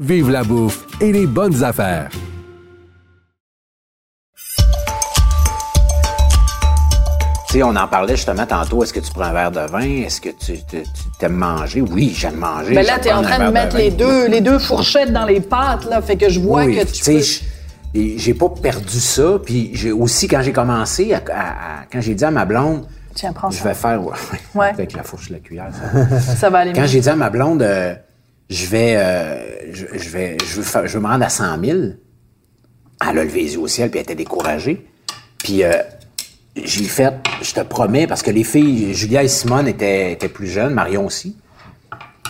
vive la bouffe et les bonnes affaires. Tu sais, on en parlait justement tantôt. Est-ce que tu prends un verre de vin? Est-ce que tu, tu- tu aimes manger? Oui, j'aime manger. Ben là, j'aime t'es en train de mettre les deux, les deux fourchettes dans les pâtes, là. Fait que je vois oui, que tu tu sais, peux... j'ai pas perdu ça. Puis j'ai aussi, quand j'ai commencé, à- à- à- quand j'ai dit à ma blonde, Tiens, prends je ça. vais faire... Ouais, Ouais. Avec la fourche et la cuillère, ça. Ça va aller Quand mieux. j'ai dit à ma blonde, euh, je vais, euh, je, je vais, je veux, faire- je veux me rendre à 100 000, elle a levé les yeux au ciel puis elle était découragée. Puis euh, j'ai fait, je te promets, parce que les filles, Julia et Simone étaient, étaient plus jeunes, Marion aussi.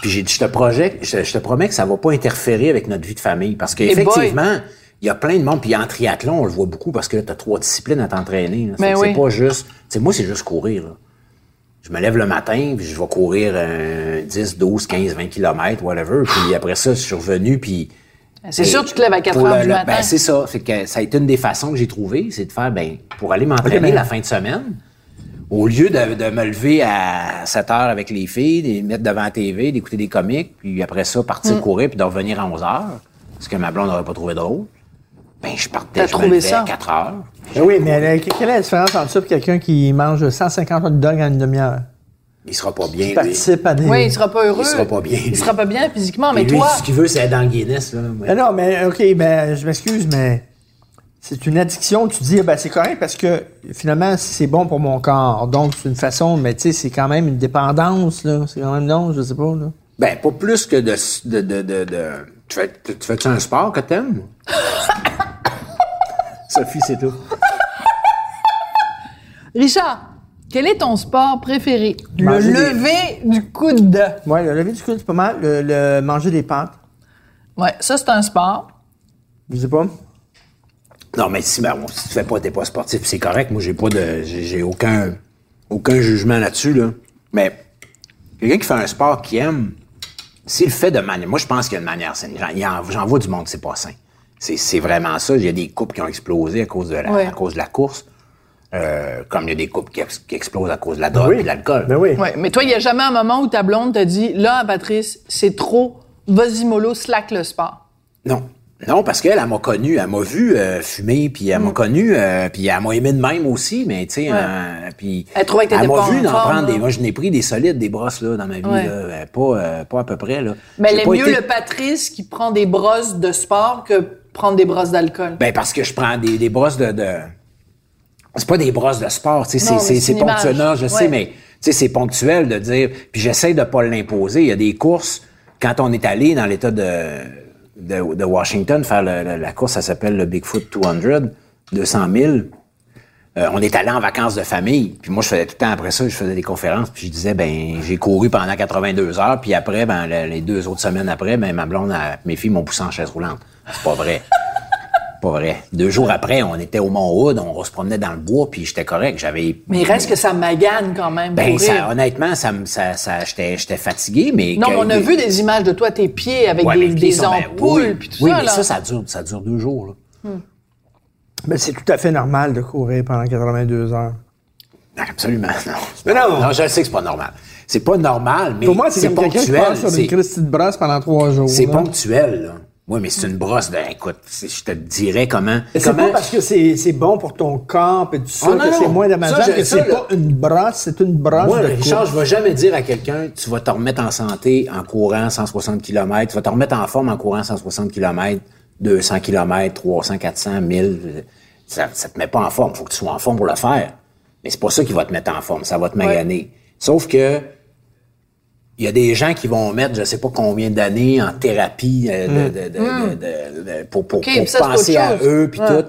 Puis j'ai dit, je te, projette, je, je te promets que ça va pas interférer avec notre vie de famille. Parce qu'effectivement, il y a plein de monde. Puis en triathlon, on le voit beaucoup parce que là, tu as trois disciplines à t'entraîner. Ben C'est oui. pas juste... Moi, c'est juste courir. là. Je me lève le matin, puis je vais courir euh, 10, 12, 15, 20 kilomètres, whatever. Puis après ça, je suis revenu, puis... C'est sûr, tu te lèves à 4 pour heures le- du le- matin. Ben, c'est ça. Fait que ça a été une des façons que j'ai trouvées, c'est de faire, ben, pour aller m'entraîner mais- la fin de semaine, au lieu de, de me lever à 7 heures avec les filles, de les mettre devant la TV, d'écouter des comiques, puis après ça, partir Mm. courir, puis de revenir à 11 heures, ce que ma blonde n'aurait pas trouvé drôle, ben, je partais, T'as je trouvé me levais ça? à 4 heures. Ben oui, mais quelle est la différence entre ça et quelqu'un qui mange 150 hot dogs en une demi-heure? Il sera pas bien, lui. participe à des... Oui, il sera pas heureux. Il sera pas bien. Il sera pas bien physiquement, mais Lui, toi... ce qu'il veut, c'est être dans le Guinness, là. Ouais. Ah non, mais OK, ben, je m'excuse, mais c'est une addiction. Tu dis, ah, ben, c'est correct parce que finalement, c'est bon pour mon corps. Donc, c'est une façon, mais tu sais, c'est quand même une dépendance, là. C'est quand même non, je sais pas, là. Ben, pas plus que de. de, de, de, de- Tu fais- tu tu fais-tu un sport que t'aimes? Sophie, c'est tout. Richard, quel est ton sport préféré? Manger le des- lever du coude. Ouais, le lever du coude, c'est pas mal. Le, le manger des pâtes, Ouais, ça, c'est un sport. je sais pas. Non, mais si, ben, bon, si tu fais pas, t'es pas sportif, c'est correct. Moi, j'ai pas de. J'ai j'ai aucun. Aucun jugement là-dessus, là. Mais quelqu'un qui fait un sport qu'il aime, s'il le fait de manière. Moi, je pense qu'il y a une manière saine. J'en- il y en- J'en vois du monde, c'est pas sain. C'est c'est vraiment ça. Il y a des couples qui ont explosé à cause de la, Ouais. à cause de la course. Euh, comme il y a des couples qui, ex- qui explosent à cause de la drogue Oui. et de l'alcool. Ben oui. Ouais, mais toi, il n'y a jamais un moment où ta blonde te dit Là, Patrice, c'est trop, vas-y, mollo, slack le sport. Non. Non, parce qu'elle, elle m'a connu, elle m'a vu euh, fumer, puis elle Mm. m'a connu, euh, puis elle m'a aimé de même aussi, mais tu sais, euh, puis Elle trouvait que t'étais m'a pas vu en d'en forme, prendre des, moi je n'ai pris des solides, des brosses là dans ma vie, Ouais. là, pas, euh, pas à peu près là. Mais elle pas mieux été- le Patrice qui prend des brosses de sport que prendre des brosses d'alcool. Ben parce que je prends des, des brosses de, de... c'est pas des brosses de sport, tu sais, c'est ponctuel, non, je Ouais. sais, mais tu sais c'est ponctuel de dire, puis j'essaie de pas l'imposer. Il y a des courses quand on est allé dans l'État de, de de Washington faire le- le- la course, ça s'appelle le Bigfoot 200, 200 000. Euh, on est allé en vacances de famille, puis moi je faisais tout le temps après ça, je faisais des conférences, puis je disais ben j'ai couru pendant 82 heures, puis après ben le- les deux autres semaines après, ben ma blonde, elle- mes filles m'ont poussé en chaise roulante. C'est pas vrai. Pas vrai. Deux jours après, on était au Mont-Hood, on se promenait dans le bois, puis j'étais correct. J'avais. Mais il reste que ça magane quand même. Ben, ça, honnêtement, ça, me- ça, ça, j'étais, j'étais fatigué, mais. non, mais on a vu des images de toi à tes pieds avec Ouais, des, ben, ampoules oui. puis tout Oui, ça. mais là. ça, ça dure, ça dure deux jours, là. Ben, c'est tout à fait normal de courir pendant 82 heures. Absolument, non. Mais non. Non, je sais que c'est pas normal. C'est pas normal, mais Pour moi, c'est comme quelqu'un qui ponctuel. passe sur c'est- une brosse pendant trois jours. C'est ponctuel, là. Oui, mais c'est une brosse de, écoute, c'est- je te dirais comment. Mais C'est comment pas parce que c'est c'est bon pour ton corps et tout ça Oh, non, que c'est moins dommageable que c'est pas une brosse, c'est une brosse Moi, de Richard, je vais jamais dire à quelqu'un, tu vas te remettre en santé en courant 160 km, tu vas te remettre en forme en courant 160 km, 200 km, 300, 400, 1000. Ça, ça te met pas en forme. Faut que tu sois en forme pour le faire. Mais c'est pas ça qui va te mettre en forme. Ça va te maganer. Sauf que, il y a des gens qui vont mettre, je sais pas combien d'années en thérapie euh, de, de- de- pour, pour, OK, pour ça, c'est penser à chose. eux, puis Ouais. tout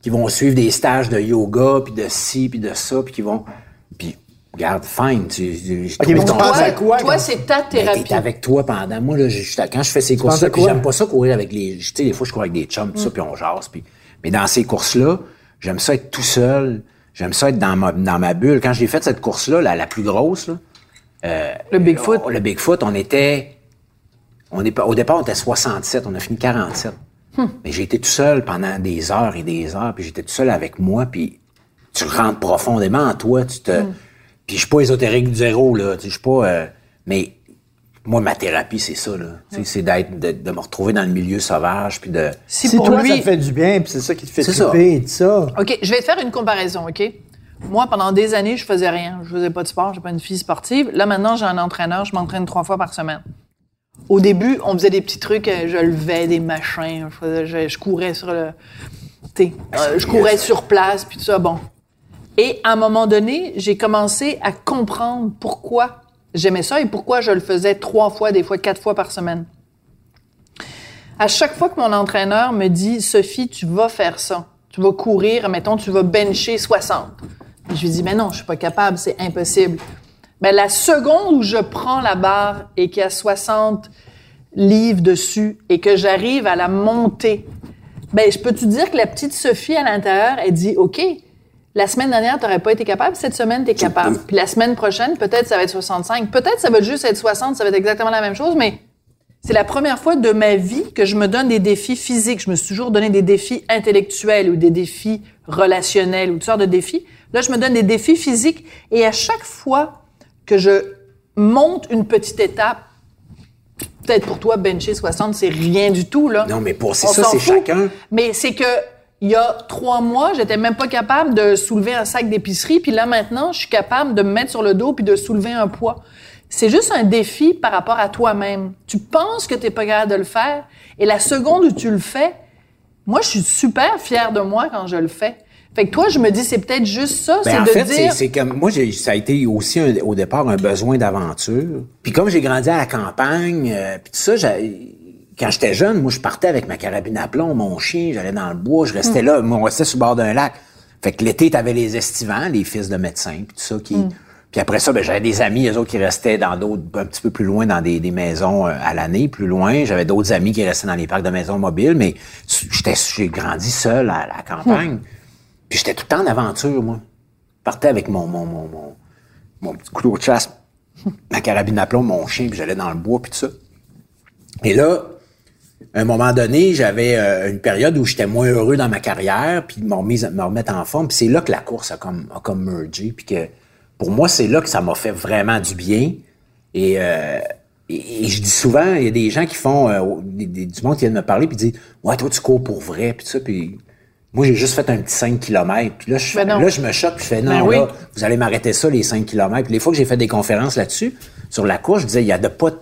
qui vont suivre des stages de yoga, puis de ci, puis de ça, puis qui vont... Puis, regarde, fine, tu, tu, je Ok, mais tu ton- penses Toi, à quoi, toi, quand- c'est ta Ben, thérapie. t'es avec toi pendant... Moi, là, je- quand je fais ces penses à courses-là, puis quoi? j'aime pas ça courir avec les... Tu sais, des fois, je cours avec des chums, Mm. tout ça, puis on jase, puis... Mais dans ces courses-là, j'aime ça être tout seul, j'aime ça être dans ma, dans ma bulle. Quand j'ai fait cette course-là, la, la plus grosse, là, Le Bigfoot? on- le Bigfoot, on était. On est, pas- au départ, on était 67, on a fini 47. Mais j'ai été tout seul pendant des heures et des heures, puis j'étais tout seul avec moi, puis tu rentres profondément en toi, tu te. Puis je suis pas ésotérique du zéro, là. Je suis pas. euh, mais moi, ma thérapie, c'est ça, là. Sais, C'est d'être, de, de me retrouver dans le milieu sauvage, puis de. Si, Si pour toi, lui... ça te fait du bien, puis c'est ça qui te fait C'est ça. triper et tout ça. OK, je vais te faire une comparaison, OK? Moi, pendant des années, je faisais rien. Je faisais pas de sport, j'ai pas une fille sportive. Là, maintenant, j'ai un entraîneur, je m'entraîne trois fois par semaine. Au début, on faisait des petits trucs, euh, je levais des machins, je, faisais- je- je courais sur le... tu sais, euh, je courais sur place, puis tout ça, bon. Et à un moment donné, j'ai commencé à comprendre pourquoi j'aimais ça et pourquoi je le faisais trois fois, des fois quatre fois par semaine. À chaque fois que mon entraîneur me dit Sophie, tu vas faire ça, tu vas courir, mettons, tu vas bencher 60. Je lui dis mais non, je suis pas capable, c'est impossible. Mais la seconde où je prends la barre et qu'il y a 60 livres dessus et que j'arrive à la monter, ben je peux te dire que la petite Sophie à l'intérieur, elle dit OK, la semaine dernière, tu n'aurais pas été capable, cette semaine, tu es capable. Puis la semaine prochaine, peut-être ça va être 65, peut-être ça va juste être 60, ça va être exactement la même chose, mais c'est la première fois de ma vie que je me donne des défis physiques. Je me suis toujours donné des défis intellectuels ou des défis relationnels ou toutes sortes de défis. Là, je me donne des défis physiques et à chaque fois que je monte une petite étape, peut-être pour toi, bencher 60, c'est rien du tout, là. Non, mais pour- c'est ça, c'est chacun. Mais c'est que il y a trois mois, j'étais même pas capable de soulever un sac d'épicerie, puis là maintenant, je suis capable de me mettre sur le dos puis de soulever un poids. C'est juste un défi par rapport à toi-même. Tu penses que t'es pas capable de le faire, et la seconde où tu le fais, moi, je suis super fière de moi quand je le fais. Fait que toi, je me dis, c'est peut-être juste ça, Ben, c'est de fait, dire. c'est, comme moi, j'ai, ça a été aussi un- au départ un besoin d'aventure. Puis comme j'ai grandi à la campagne, euh, puis tout ça, j'ai- quand j'étais jeune, moi, je partais avec ma carabine à plomb, mon chien, j'allais dans le bois, je restais là, moi, on restait sur le bord d'un lac. Fait que l'été, t'avais les estivants, les fils de médecins, puis tout ça qui. Hmm. Puis après ça, ben, j'avais des amis, eux autres qui restaient dans d'autres, un petit peu plus loin, dans des, des maisons euh, à l'année, plus loin. J'avais d'autres amis qui restaient dans les parcs de maisons mobiles, mais j'étais, j'ai grandi seul à la campagne. Puis j'étais tout le temps en aventure, moi. Je partais avec mon, mon, mon, mon, mon petit couteau de chasse, ma carabine à plomb, mon chien, puis j'allais dans le bois, puis tout ça. Et là, à un moment donné, j'avais euh, une période où j'étais moins heureux dans ma carrière, puis me remettre en forme. Puis c'est là que la course a comme, a comme mergé, puis que pour moi, c'est là que ça m'a fait vraiment du bien. Et euh, et, et je dis souvent, il y a des gens qui font, euh, des- des- du monde qui vient de me parler, puis disent, ouais, toi, tu cours pour vrai, puis ça, puis moi, j'ai juste fait un petit 5 km. Puis là, je, Ben là, je me choque, puis je fais, non, Ben oui. là, vous allez m'arrêter ça, les 5 km. Puis les fois que j'ai fait des conférences là-dessus, sur la course, je disais, il y a de pas de...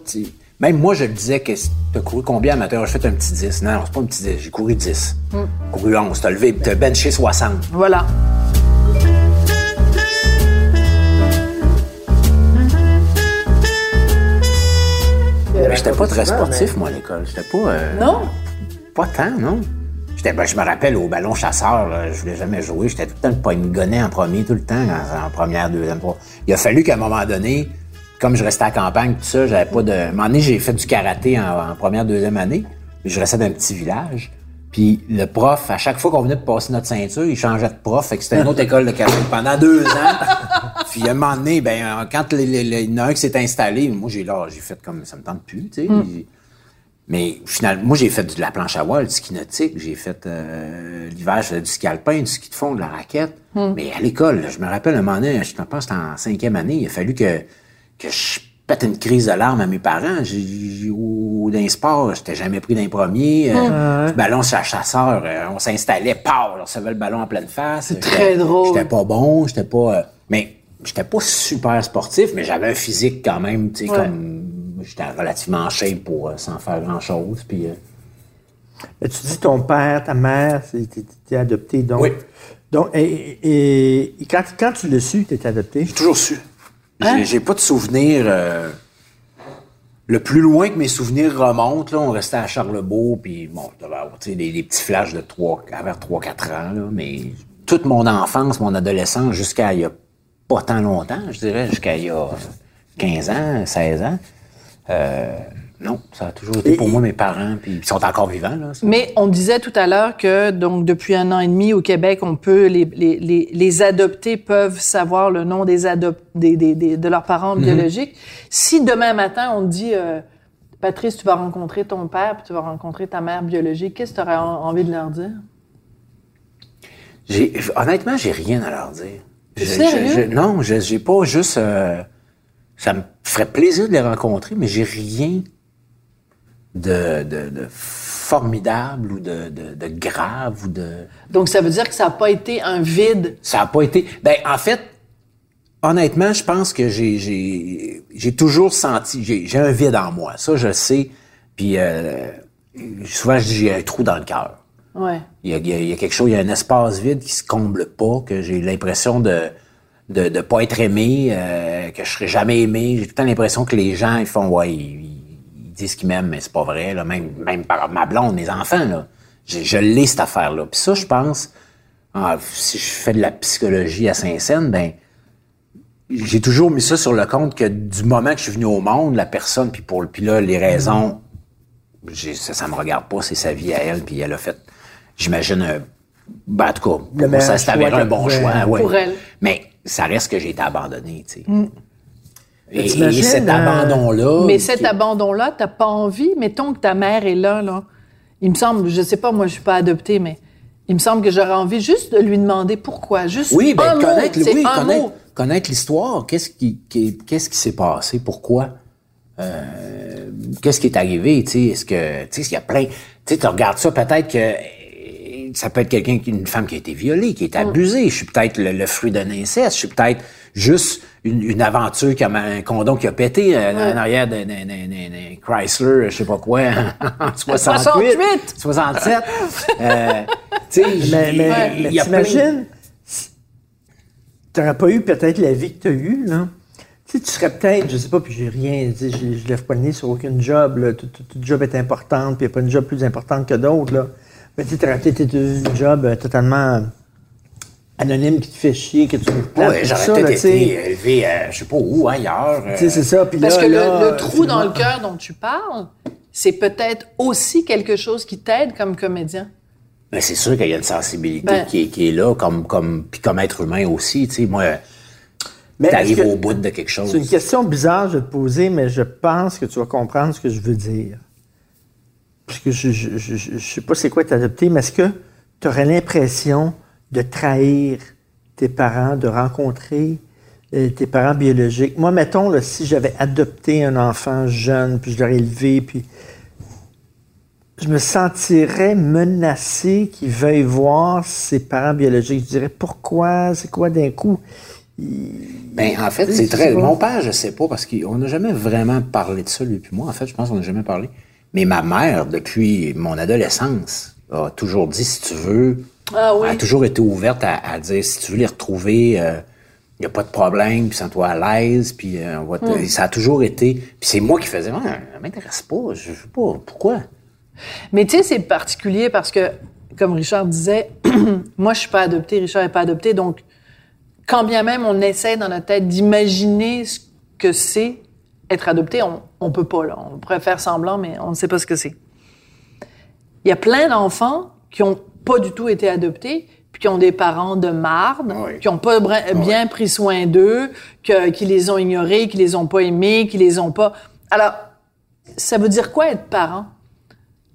Même moi, je le disais que t'as couru combien amateur? J'ai fait un petit 10. Non, c'est pas un petit 10, j'ai couru 10. Hmm. Couru 11, t'as levé, t'as benché 60. Voilà. J'étais pas très sportif, moi, à l'école. J'étais pas... euh, Non? Pas tant, non. J'étais, ben, je me rappelle au ballon chasseur, là, je voulais jamais jouer. J'étais tout le temps le poignet en premier, tout le temps, en, en première, deuxième, trois. Il a fallu qu'à un moment donné, comme je restais à campagne, tout ça, j'avais pas de. À un moment donné, j'ai fait du karaté en, en première, deuxième année. Mais je restais dans un petit village. Puis le prof, à chaque fois qu'on venait de passer notre ceinture, il changeait de prof. Fait que c'était une autre école de karaté pendant deux ans. Puis à un moment donné, ben, euh, quand il y en a un qui s'est installé, moi j'ai là, j'ai fait comme ça me tente plus, tu sais. Mais finalement, moi, j'ai fait de la planche à voile, du ski nautique. J'ai fait euh, l'hiver, je faisais du ski alpin, du ski de fond, de la raquette. Mais à l'école, là, je me rappelle un moment donné, je pense que c'était en cinquième année, il a fallu que, que je pète une crise de larmes à mes parents. J'ai, dans les sports, j'étais jamais pris d'un premier. Euh, du ballon sur la chasseur, euh, on s'installait, pow, on recevait le ballon en pleine face. C'est très drôle. J'étais pas bon, j'étais pas... euh, mais j'étais pas super sportif, mais j'avais un physique quand même, tu sais, Ouais. comme j'étais relativement en shape pour euh, sans faire grand chose puis euh, Mais tu dis ton père, ta mère, c'est- t'es t'es adopté, donc? Oui. Donc, et, et- et quand, quand tu l'as su, tu étais adopté? j'ai toujours su Hein? j'ai, pas de souvenir euh, le plus loin que mes souvenirs remontent là on restait à Charlebourg puis bon je devais avoir tu des, petits flashs de 3 vers 3 4 ans là mais toute mon enfance mon adolescence jusqu'à il y a pas tant longtemps je dirais jusqu'à il y a 15 ans 16 ans euh, non ça a toujours été pour moi mes parents puis ils sont encore vivants là Mais on disait tout à l'heure que donc depuis un an et demi au Québec, on peut les, les, les, les adoptés peuvent savoir le nom des adop des, des, des- de leurs parents biologiques. Si demain matin on dit euh, Patrice, tu vas rencontrer ton père puis tu vas rencontrer ta mère biologique, qu'est-ce que tu aurais envie de leur dire? Honnêtement, j'ai rien à leur dire. Je- sérieux? je- je- non, je- j'ai pas juste. euh, ça me ferait plaisir de les rencontrer, mais j'ai rien de, de, de formidable ou de, grave ou de. Donc ça veut dire que ça n'a pas été un vide? Ça a pas été. Ben, en fait, honnêtement, je pense que j'ai, j'ai, toujours senti. J'ai, j'ai un vide en moi. Ça, je le sais. Puis euh, souvent, je dis j'ai un trou dans le cœur. Ouais. Il y, a, il y quelque chose, il y a un espace vide qui se comble pas, que j'ai l'impression de de de pas être aimé, euh, que je serai jamais aimé. J'ai tout le temps l'impression que les gens ils font ouais, ils disent qu'ils m'aiment, mais c'est pas vrai. Là. Même même par ma blonde, mes enfants là, je, je l'ai cette affaire là. Puis ça, je pense, ah, si je fais de la psychologie à Saint-Saëns, ben j'ai toujours mis ça sur le compte que du moment que je suis venu au monde, la personne, puis pour puis là les raisons ça, ça me regarde pas, c'est sa vie à elle, puis elle a fait, j'imagine, un, ben, en tout cas, pour ça s'est avéré un bon choix. ouais. Pour elle. Mais ça reste que j'ai été abandonné, tu sais. Et, cet euh, abandon-là... Mais qui- cet abandon-là, t'as pas envie. Mettons que ta mère est là, là. Il me semble, je sais pas, moi, je suis pas adoptée, mais il me semble que j'aurais envie juste de lui demander pourquoi. Juste Oui, ben, un mot, connaître, c'est oui, un connaître, mot. connaître l'histoire. Qu'est-ce qui, qu'est-ce qui s'est passé? Pourquoi? Euh, qu'est-ce qui est arrivé? Tu sais, est-ce que, tu sais, il y a plein, tu sais, tu regardes ça, peut-être que ça peut être quelqu'un, qui- une femme qui a été violée, qui a Mm. été abusée. Je suis peut-être le, le fruit d'un inceste. Je suis peut-être juste une, une aventure qui a un condom qui a pété euh, en arrière d'un, Chrysler, je sais pas quoi, en 68, 68. 67. Euh, tu sais, Mais, mais, mais t'imagines, tu n'aurais pas eu peut-être la vie que tu as eue, là. Tu sais, tu serais peut-être, je sais pas, puis j'ai rien, tu sais, je, je lève pas le nez sur aucun job, là. Tout, tout- tout job est important, puis il n'y a pas une job plus importante que d'autres, là. Mais tu aurais peut-être été un job euh, totalement anonyme qui te fait chier, que tu me places, Ouais, tout j'aurais peut-être été élevé, euh, je sais pas où, ailleurs. euh, Tu sais, c'est ça. Puis Parce là, que le- là, le, trou dans le cœur dont tu parles, c'est peut-être aussi quelque chose qui t'aide comme comédien. ben, c'est sûr qu'il y a une sensibilité Ben. qui, est, qui est là, comme, comme, puis comme être humain aussi. Tu sais, moi, Mais t'arrives au bout de quelque chose. C'est une question bizarre, je vais te poser, mais je pense que tu vas comprendre ce que je veux dire. Parce que je je, je, je- je sais pas c'est quoi t'adopter, mais est-ce que tu aurais l'impression de trahir tes parents, de rencontrer euh, tes parents biologiques. Moi, mettons, là, si j'avais adopté un enfant jeune, puis je l'aurais élevé, puis je me sentirais menacé qu'il veuille voir ses parents biologiques. Je dirais, pourquoi? C'est quoi d'un coup? Ben, en fait, c'est très. pas. Mon père, je sais pas, parce qu'on n'a jamais vraiment parlé de ça, lui puis moi. En fait, je pense qu'on n'a jamais parlé. Mais ma mère, depuis mon adolescence, a toujours dit si tu veux. Ah oui. Elle a toujours été ouverte à, à dire si tu veux les retrouver, il n'y a pas de problème, puis sens-toi à l'aise, puis euh, on va te- Hmm. Ça a toujours été. Puis c'est moi qui faisais, Ah, ça m'intéresse pas, je sais pas, pourquoi? Mais tu sais, c'est particulier parce que, comme Richard disait, moi, je suis pas adoptée, Richard est pas adopté, donc quand bien même on essaie dans notre tête d'imaginer ce que c'est être adopté, on, on peut pas, là. On pourrait faire semblant, mais on ne sait pas ce que c'est. Il y a plein d'enfants qui ont pas du tout été adoptés, puis qui ont des parents de marde, Oui. qui ont pas bra- bien pris soin d'eux, que- qui les ont ignorés, qui les ont pas aimés, qui les ont pas... Alors, ça veut dire quoi être parent?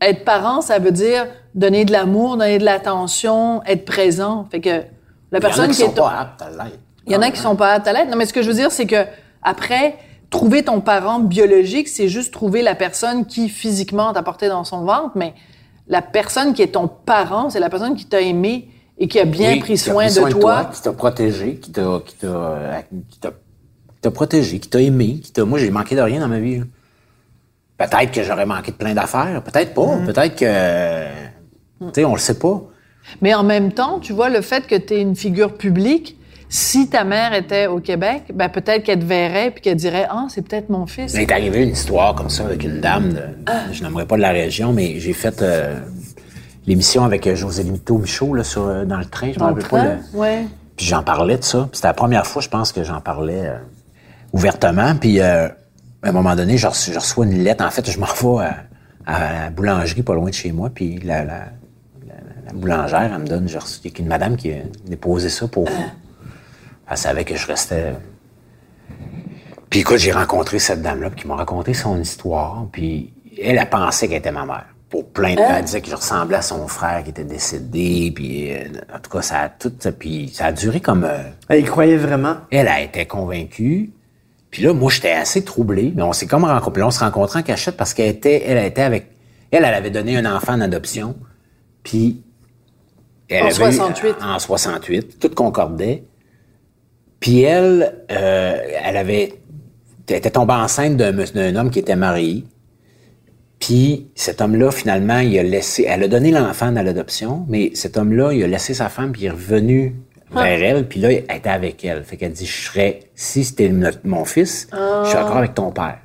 Être parent, ça veut dire donner de l'amour, donner de l'attention, être présent. Fait que la Il y en a personne qui qui sont est... pas aptes à l'être. Il y en a qui sont pas aptes à l'être. Non, mais ce que je veux dire, c'est que après, trouver ton parent biologique, c'est juste trouver la personne qui physiquement t'a porté dans son ventre, mais la personne qui est ton parent, c'est la personne qui t'a aimé et qui a bien Oui, pris qui a soin, de, toi. qui t'a protégé, qui t'a, qui t'a, euh, qui t'a, qui t'a protégé, qui t'a aimé, qui t'a. Moi, j'ai manqué de rien dans ma vie. Peut-être que j'aurais manqué de plein d'affaires, peut-être pas, Mm. peut-être que, tu sais, on le sait pas. Mais en même temps, tu vois, le fait que tu es une figure publique, si ta mère était au Québec, ben peut-être qu'elle te verrait puis qu'elle dirait Ah, c'est peut-être mon fils. Il est arrivé une histoire comme ça avec une dame, de, je n'aimerais pas de la région, mais j'ai fait euh, l'émission avec euh, José Limito Michaud là, sur, euh, dans le train, je m'en rappelle pas. ouais. Puis j'en parlais de ça. Puis C'était la première fois, je pense, que j'en parlais euh, ouvertement. Puis euh, à un moment donné, je reçois, je reçois une lettre. En fait, je m'en vais à, à la boulangerie pas loin de chez moi. Puis la, la, la- la boulangère, elle me donne, j'ai reçu- il y a une madame qui a déposé ça pour vous. Elle savait que je restais... Puis écoute, j'ai rencontré cette dame-là puis qui m'a raconté son histoire. Puis elle a pensé qu'elle était ma mère. Pour plein de Elle disait que je ressemblais à son frère qui était décédé. Puis euh, en tout cas, ça a tout... Puis ça a duré comme... euh, Elle y croyait vraiment? elle a été convaincue. Puis là, moi, j'étais assez troublé. Mais on s'est comme rencontrés. On se rencontrait en cachette parce qu'elle était, elle était avec, elle, elle avait donné un enfant en adoption. Puis, elle En avait eu- 68. en 68. Tout concordait. Puis elle, euh, elle avait, elle était tombée enceinte d'un, homme qui était marié. Puis cet homme-là, finalement, il a laissé, elle a donné l'enfant dans l'adoption, mais cet homme-là, il a laissé sa femme, puis il est revenu vers elle, puis là, elle était avec elle. Fait qu'elle dit, je serais, si c'était mon fils, je suis encore avec ton père.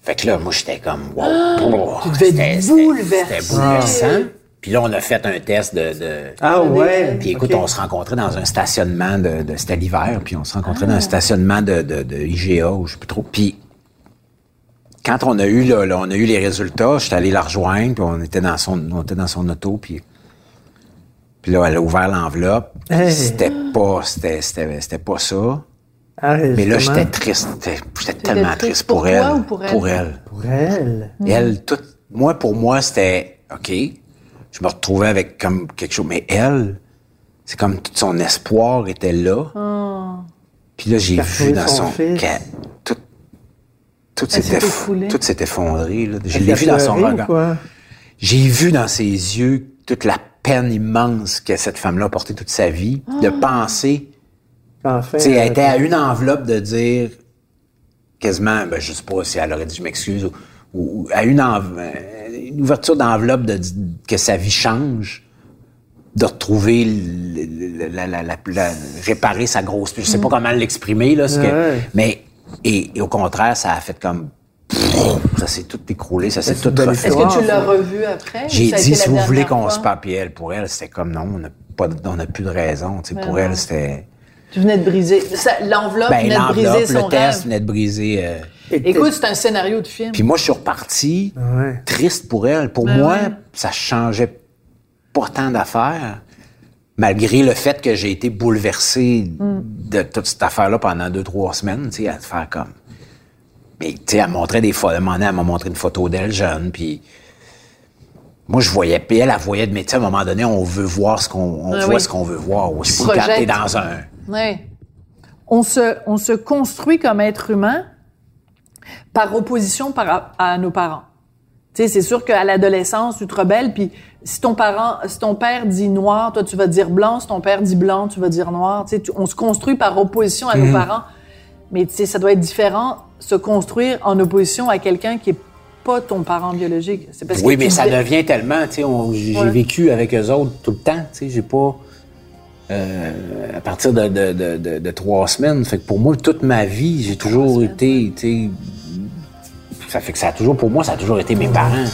Fait que là, moi, j'étais comme, wow. C'était- bouleversé. C'était bouleversant. Puis là, on a fait un test de... de- Ah ouais. puis écoute, on se rencontrait dans un stationnement de, de c'était l'hiver, puis on se rencontrait dans un stationnement de, de, de IGA ou je sais plus trop. Puis quand on a eu là, là, on a eu les résultats, j'étais allé la rejoindre, puis on était dans son on était dans son auto, puis puis là elle a ouvert l'enveloppe. Hey. C'était pas c'était c'était c'était pas ça. Arrête, Mais là j'étais triste, j'étais tellement triste triste pour pour, toi elle, ou pour elle? pour elle. Pour elle. Elle, tout, moi, pour moi, c'était OK. Je me retrouvais avec comme quelque chose. Mais elle, c'est comme tout son espoir était là. Puis là, j'ai vu dans son son. tout tout s'est effondré. Là. Je l'ai vu dans son regard. J'ai vu dans ses yeux toute la peine immense que cette femme-là a portée toute sa vie, de penser Enfin, tu sais, elle euh, était à une enveloppe de dire quasiment, ben, je sais pas si elle aurait dit je m'excuse, ou, ou- ou à une, une ouverture d'enveloppe de que sa vie change, de retrouver, le- le- la, la- la- la- réparer sa grosse. Je sais pas comment l'exprimer là, ce que- Ouais. mais et, et au contraire, ça a fait comme ça s'est tout écroulé, ça s'est tout refait. Est-ce que tu l'as revu après? J'ai dit, si vous voulez qu'on se parle, puis elle, pour elle, c'était comme non, on n'a pas, de- on n'a plus de raison. tu sais, pour non. elle, c'était. Tu venais de briser. ça- L'enveloppe Ben, venait de briser son le rêve. test venait de briser. euh, Écoute, c'est un scénario de film. Puis moi, je suis reparti Ouais. triste pour elle. Pour Ben moi, ouais. ça changeait pas tant d'affaires, malgré le fait que j'ai été bouleversé Mm. de toute cette affaire-là pendant deux, trois semaines, tu sais, à te faire comme... Mais, tu sais, elle me montrait des photos, elle m'a montré une photo d'elle jeune, puis... Moi, je voyais, puis elle, elle voyait, mais tu sais, à un moment donné, on veut voir ce qu'on, on Ah voit oui. ce qu'on veut voir aussi. Tu Quand t'es dans un, Oui. on se, on se construit comme être humain par opposition par, à nos parents. Tu sais, c'est sûr qu'à l'adolescence, tu te rebelles, puis si ton parent, si ton père dit noir, toi tu vas dire blanc, si ton père dit blanc, tu vas dire noir. Tu sais, on se construit par opposition à nos parents. Mais tu sais, ça doit être différent se construire en opposition à quelqu'un qui est pas ton parent biologique. C'est parce Oui, que mais ça devient tellement, tu sais, j'ai Ouais. vécu avec eux autres tout le temps, tu sais, j'ai pas... euh, à partir de, de, de, de- de trois semaines, fait que pour moi, toute ma vie, j'ai toujours été, tu. Ça fait que ça a toujours, pour moi, ça a toujours été mes parents.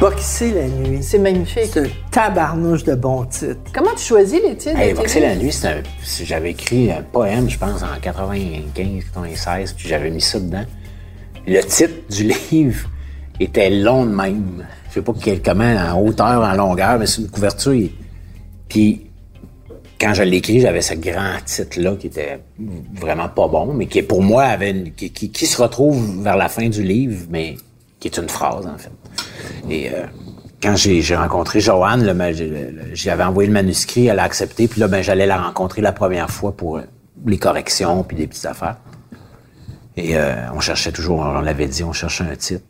Boxer la nuit. C'est magnifique. C'est un tabarnouche de bon titre. Comment tu choisis les titres? Hey, Boxer la nuit, c'est un- c'est- j'avais écrit un poème, je pense, en 95, 96, puis j'avais mis ça dedans. Le titre du livre était long de même. Je sais pas comment, en hauteur, en longueur, mais c'est une couverture. Puis, quand je l'ai écrit, j'avais ce grand titre-là qui était vraiment pas bon, mais qui, pour moi, avait une- qui, qui- qui se retrouve vers la fin du livre, mais qui est une phrase, en fait. Et euh, quand j'ai rencontré Joanne, le- j'avais envoyé le manuscrit, elle a accepté, puis là, ben, j'allais la rencontrer la première fois pour euh, les corrections puis des petites affaires. Et euh, on cherchait toujours, on l'avait dit, on cherchait un titre.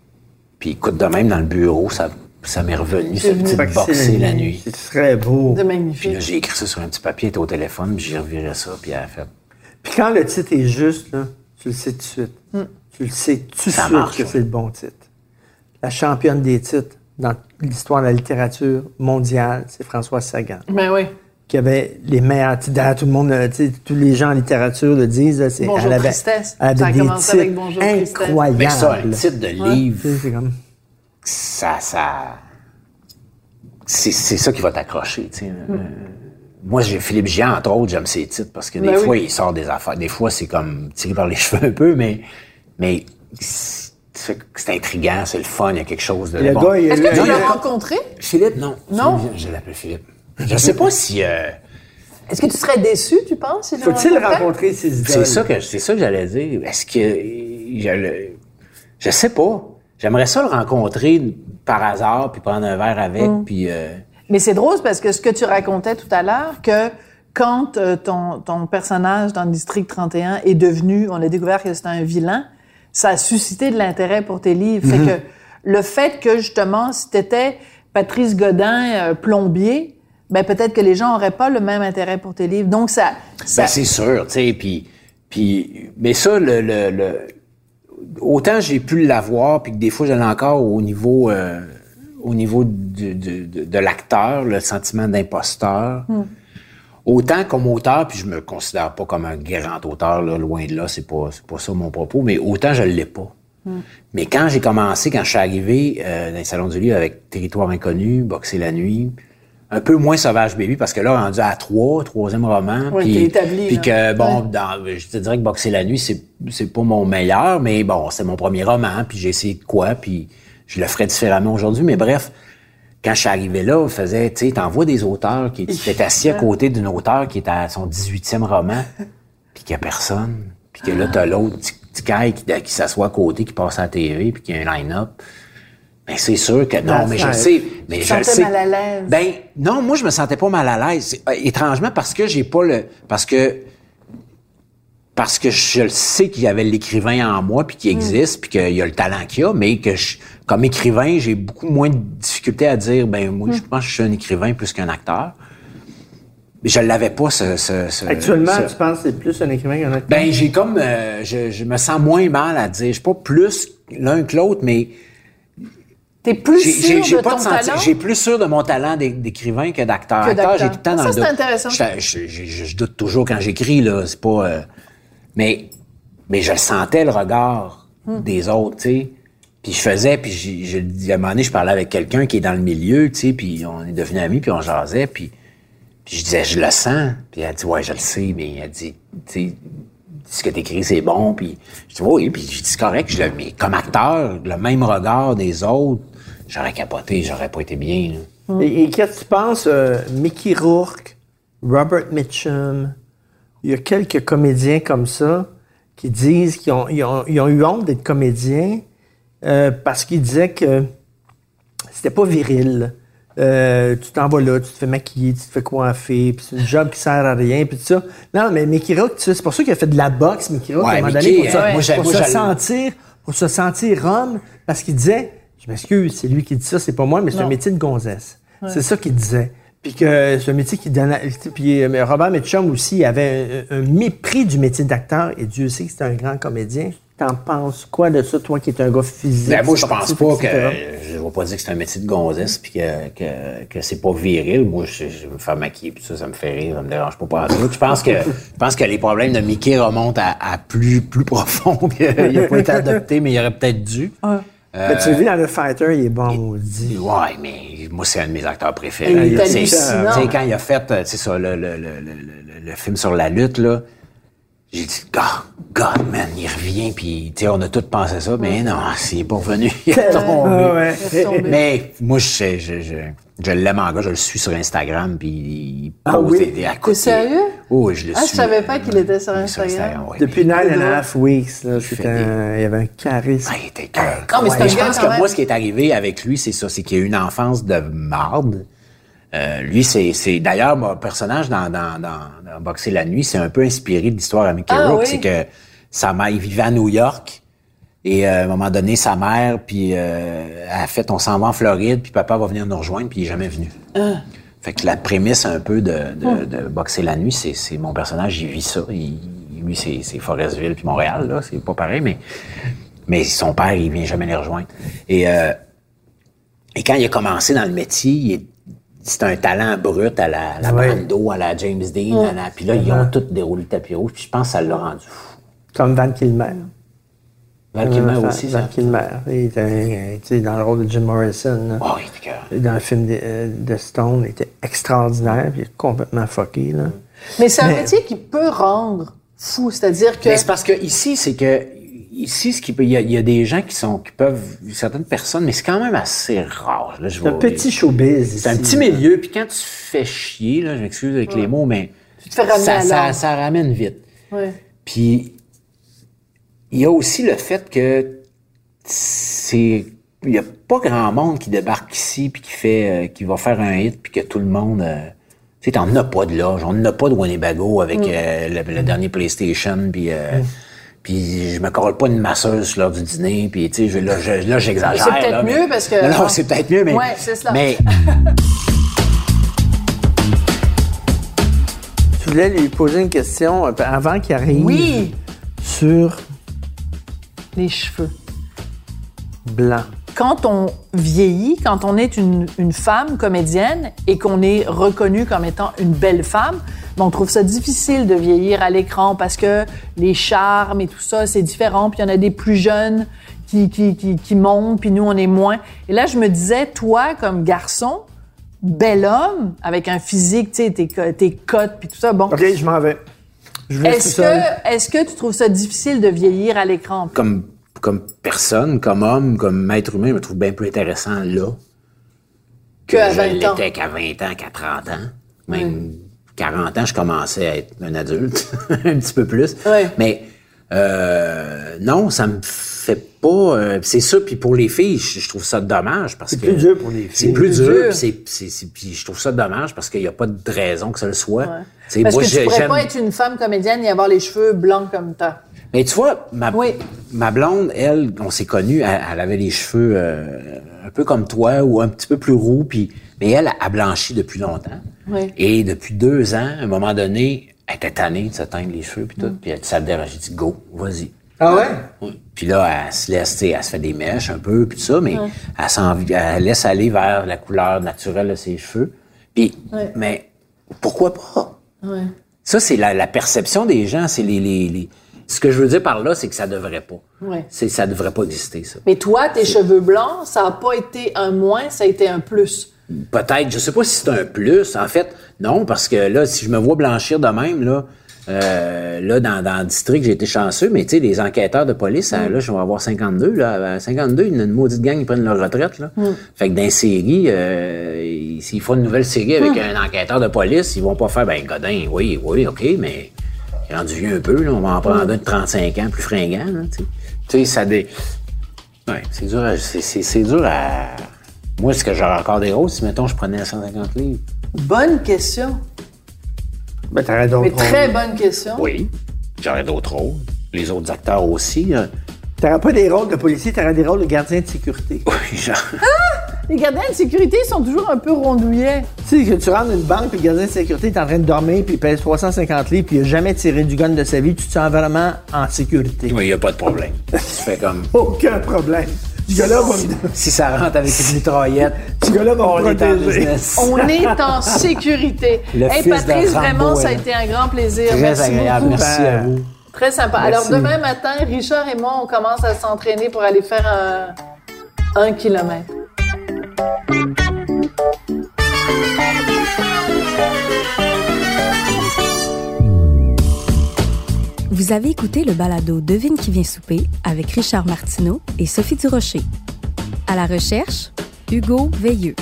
Puis écoute, de même, dans le bureau, ça, ça m'est revenu, ce petit boxer la nuit. C'est très beau. C'est Puis magnifique. là, j'ai écrit ça sur un petit papier, elle était au téléphone, puis j'ai reviré ça, puis elle a fait... Puis quand le titre est juste, là, tu le sais tout de suite. Tu le sais tout de suite marche, que ouais. c'est le bon titre. La championne des titres dans l'histoire de la littérature mondiale, c'est Françoise Sagan. Ben oui. Qui avait les meilleurs titres. Tout le monde, tous les gens en littérature le disent. c'est- Bonjour elle avait, Tristesse. elle avait Ça a des commencé titres avec Bonjour incroyables. Mais ça, un titre de livre, comme... ça, ça, c'est, c'est ça qui va t'accrocher, tu sais. Euh, moi, j'ai Philippe Gian, entre autres, j'aime ses titres parce que des Ben oui. fois, il sort des affaires. Des fois, c'est comme tiré par les cheveux un peu, mais, mais c'est, c'est intriguant, c'est le fun, il y a quelque chose de Le bon. gars, il Est-ce que tu l'as rencontré? Philippe, non. Non? Je l'appelle Philippe. Je sais pas si, euh, Est-ce que tu serais déçu, tu penses? si tu le Faut-il rencontrer ses idoles? c'est ça que, c'est ça que j'allais dire. Est-ce que, je, le- je sais pas. J'aimerais ça le rencontrer par hasard, puis prendre un verre avec, Mm. puis, euh, Mais c'est drôle parce que ce que tu racontais tout à l'heure, que quand euh, ton, ton personnage dans le District 31 est devenu, on a découvert que c'était un vilain, ça a suscité de l'intérêt pour tes livres. Fait que le fait que justement, si t'étais Patrice Godin, euh, plombier, ben peut-être que les gens auraient pas le même intérêt pour tes livres. Donc ça, ça Ben, c'est sûr, tu sais, puis, puis, mais ça, le, le, le- autant j'ai pu l'avoir, puis que des fois, je l'ai encore au niveau, euh, au niveau de, de l'acteur, le sentiment d'imposteur. Autant comme auteur, puis je me considère pas comme un grand auteur, là, loin de là, c'est pas, c'est pas ça mon propos, mais autant je l'ai pas. Mais quand j'ai commencé, quand je suis arrivé euh, dans les salons du livre avec Territoire inconnu, Boxer la nuit, un peu moins Sauvage Baby, parce que là, rendu à trois, troisième roman, Ouais, puis, établi, puis que, bon, Ouais. dans- je te dirais que Boxer la nuit, c'est, c'est pas mon meilleur, mais bon, c'est mon premier roman, puis j'ai essayé de quoi, puis je le ferais différemment aujourd'hui, mais bref, quand je suis arrivé là, on faisait, tu sais, t'envoies des auteurs qui étaient assis à côté d'une auteure qui est à son 18e roman, puis qu'il y a personne, puis que là, t'as l'autre petit, qui, qui s'assoit à côté, qui passe à la TV, puis qui a un line-up. Ben, c'est sûr que non, mais je le sais. Mais te je le sentais sais. mal à l'aise. Ben, non, moi, je me sentais pas mal à l'aise. Euh, Étrangement, parce que j'ai pas le, parce que, parce que je le sais qu'il y avait l'écrivain en moi, puis qu'il Mm. existe, puis qu'il y a le talent qu'il y a, mais que je, comme écrivain, j'ai beaucoup moins de difficulté à dire, ben moi, Mm. je pense que je suis un écrivain plus qu'un acteur. Mais je l'avais pas, ce... ce- ce- Actuellement, ce- tu penses que c'est plus un écrivain qu'un acteur? ben, j'ai comme, euh, je, je me sens moins mal à dire, je suis pas plus l'un que l'autre, mais t'es plus sûr de ton talent? j'ai plus sûr de mon talent d'é- d'écrivain que d'acteur. Acteur, j'ai tout le temps dans Ça, le c'est doute. intéressant. Je, doute toujours quand j'écris là, c'est pas. euh, mais mais je sentais le regard Hmm. des autres, tu sais. Puis je faisais, puis je, je, à un moment donné, je parlais avec quelqu'un qui est dans le milieu, tu sais, puis on est devenus amis, puis on jasait, puis, puis je disais, je le sens. Puis elle dit, ouais, je le sais, mais elle dit, tu sais, ce que t'écris, c'est bon. Puis je dis, oui, puis je dis, c'est correct. Je, mais comme acteur, le même regard des autres, j'aurais capoté, j'aurais pas été bien. là. Et, et qu'est-ce que tu penses, euh, Mickey Rourke, Robert Mitchum, il y a quelques comédiens comme ça qui disent qu'ils ont, ils ont, ils ont eu honte d'être comédiens euh, parce qu'ils disaient que c'était pas viril. Euh, tu t'en vas là, tu te fais maquiller, tu te fais coiffer, puis c'est une job qui sert à rien, puis tout ça. Non, mais Mickey Rourke, tu sais, c'est pour ça qu'il a fait de la boxe, Mickey Rourke, Ouais, à un moment donné, pour, se- moi, j'ai- pour moi, se sentir, pour se sentir homme, parce qu'il disait, je m'excuse, c'est lui qui dit ça, c'est pas moi, mais c'est un métier de gonzesse. C'est ça qu'il disait. Puis que c'est un métier qui donnait. Puis euh, Robert Mitchum aussi avait un, un mépris du métier d'acteur, et Dieu sait que c'est un grand comédien. T'en penses quoi de ça, toi qui es un gars physique? Ben, moi, je pense pas que. Je vais pas dire que c'est un métier de gonzesse puis que, que, que c'est pas viril. Moi, je, je me faire maquiller puis ça, ça me fait rire, ça me dérange pas pas Je pense que, je pense que les problèmes de Mickey remontent à, à plus, plus profond. qu'il a pas été adopté, mais il aurait peut-être dû. Mais tu le vis dans le fighter, il est bon, maudit. Ouais, mais moi, c'est un de mes acteurs préférés. Il est Tu sais, hallucinant. tu sais, quand il a fait, euh, tu sais, ça, le, le, le, le, le- le film sur la lutte, là, j'ai dit, God, God, man, il revient, puis, tu sais, on a tous pensé ça, mais non, c'est pas revenu. Il est tombé. Ah ouais. Il est tombé. Mais moi, je, je, je, je l'aime en gars, je le suis sur Instagram, puis il Ah pose oui? des, à côté. sérieux? Oh, oui, je le Ah, suis. je savais pas qu'il était sur Instagram. Depuis nine and a half weeks, là, c'était un- il y avait un charisme. Ah, il était cœur. Non, mais c'est un je pense que moi, ce qui est arrivé avec lui, c'est ça, c'est qu'il a eu une enfance de marde. Euh, lui, c'est, c'est d'ailleurs mon personnage dans, dans, dans, dans Boxer la nuit, c'est un peu inspiré de l'histoire à Mickey Ah, Rourke. oui. C'est que sa mère, il vivait à New York. Et euh, à un moment donné, sa mère, puis euh, a fait, on s'en va en Floride, puis papa va venir nous rejoindre, puis il est jamais venu. Ah. Fait que la prémisse un peu de, de, de Boxer la nuit, c'est, mon personnage, il vit ça. Il- lui, c'est, c'est Forestville puis Montréal, là, c'est pas pareil, mais mais son père, il vient jamais les rejoindre. Et, euh, et quand il a commencé dans le métier, il est- c'était un talent brut à la, la. Brando, à la James Dean, à la, puis là, ils ont tous déroulé le tapis rouge, puis je pense que ça l'a rendu fou. Comme Van Kilmer. Val Kilmer Van- aussi, Van ça. Kilmer. Il était dans le rôle de Jim Morrison. là. Oh, il était cœur. Dans le film de, euh, de Stone, il était extraordinaire, puis il est complètement fucké. Là. Mais c'est un Mais- métier qui peut rendre fou. C'est-à-dire que. Mais c'est parce que ici, c'est que ici, ce qui peut, il y, a- il y a des gens qui sont, qui peuvent, certaines personnes, mais c'est quand même assez rare. Là, je C'est un petit showbiz. C'est un petit là. milieu, puis quand tu fais chier, là, je m'excuse avec les mots, mais Tu te fais ramener ça, ramène vite. Ouais. Puis il y a aussi le fait que c'est il y a pas grand monde qui débarque ici puis qui fait euh, qui va faire un hit puis que tout le monde euh, tu sais t'en as pas de l'âge, on n'a pas de Winnebago avec euh, le, le dernier PlayStation puis euh, puis je me colle pas une masseuse lors du dîner puis tu sais je- là je- là j'exagère C'est peut-être là, mais- mieux parce que- non, non, c'est peut-être mieux mais Ouais, c'est cela. mais Tu voulais lui poser une question euh, avant qu'il arrive Oui, sur les cheveux. blanc. Quand on vieillit, quand on est une, une femme comédienne et qu'on est reconnu comme étant une belle femme, on trouve ça difficile de vieillir à l'écran parce que les charmes et tout ça, c'est différent. Puis il y en a des plus jeunes qui, qui, qui, qui montent, puis nous, on est moins. Et là, je me disais, toi, comme garçon, bel homme, avec un physique, tu sais, tes, tes cotes, puis tout ça, bon. OK, je m'en vais. Je Est-ce que, est-ce que tu trouves ça difficile de vieillir à l'écran? comme comme personne, comme homme, comme être humain, je me trouve bien plus intéressant là Que à je 20 ans. l'étais qu'à 20 ans, qu'à 30 ans. Même 40 ans, je commençais à être un adulte, un petit peu plus. Ouais. Mais euh, non, ça me fait pas. euh, c'est ça. Puis pour les filles, je, je trouve ça dommage parce C'est que plus dur pour les filles. C'est plus dur. puis c'est- c'est- c'est- Puis je trouve ça dommage parce qu'il n'y a pas de raison que ça le soit. Tu sais, Parce moi, que tu pourrais pas être une femme comédienne et avoir les cheveux blancs comme toi. mais tu vois, ma, Oui. ma blonde, elle, on s'est connus, elle, elle avait les cheveux euh, un peu comme toi ou un petit peu plus roux, puis mais elle a blanchi depuis longtemps. Oui. Et depuis deux ans, à un moment donné, elle était tannée de se teindre les cheveux puis tout, Mm. puis elle ça le dérange. J'ai dit go, vas-y. Ah ouais? Oui. Puis là, elle se laisse, tu sais, elle se fait des mèches un peu, puis tout ça, mais elle, laisse aller vers la couleur naturelle de ses cheveux. Puis, Ouais. mais pourquoi pas? Ouais. Ça, c'est la, la perception des gens. C'est les, les, les- Ce que je veux dire par là, c'est que ça devrait pas. Ouais. C'est, ça devrait pas exister, ça. Mais toi, tes cheveux blancs, ça n'a pas été un moins, ça a été un plus. Peut-être, je sais pas si c'est un plus. En fait, non, parce que là, si je me vois blanchir de même, là, euh, là, dans, dans le district, j'ai été chanceux, mais tu sais, les enquêteurs de police, Mm. à- là, je vais avoir 52, là. À 52, y a une maudite gang, ils prennent leur retraite, là. Mm. Fait que dans les séries, euh, ils- s'ils font une nouvelle série avec Mm. un enquêteur de police, ils vont pas faire, ben, Godin, oui, oui, OK, mais il est rendu vieux un peu, là, on va en prendre Mm. un de 35 ans, plus fringant, tu sais. Tu sais, ça dé... Ouais, c'est dur à, c'est, c'est, c'est dur à, Moi, est-ce que j'aurais encore des rôles si, mettons, je prenais 150 livres? Bonne question. Ben, t'aurais d'autres Mais très bonne question. Oui. J'aurais d'autres rôles. Les autres acteurs aussi. hein. T'aurais pas des rôles de policier, t'aurais des rôles de gardien de sécurité. Oui, genre. Les gardiens de sécurité sont toujours un peu rondouillets. Tu sais, que tu rentres dans une banque, puis le gardien de sécurité est en train de dormir, puis il pèse 350 livres, puis il a jamais tiré du gun de sa vie, tu te sens vraiment en sécurité. Oui, il n'y a pas de problème. Tu fais comme. Aucun problème. Ce gars-là va me, Si ça rentre avec une mitraillette, ce gars-là va on me est en. On est en sécurité. Le hey, fils de Patrice, Rambo, vraiment, ça a été un grand plaisir. Très Merci agréable. beaucoup. Merci à vous. Très sympa. Alors, demain matin, Richard et moi, on commence à s'entraîner pour aller faire un, un kilomètre. Vous avez écouté le balado Devine qui vient souper avec Richard Martineau et Sophie Durocher. À la recherche, Hugo Veilleux.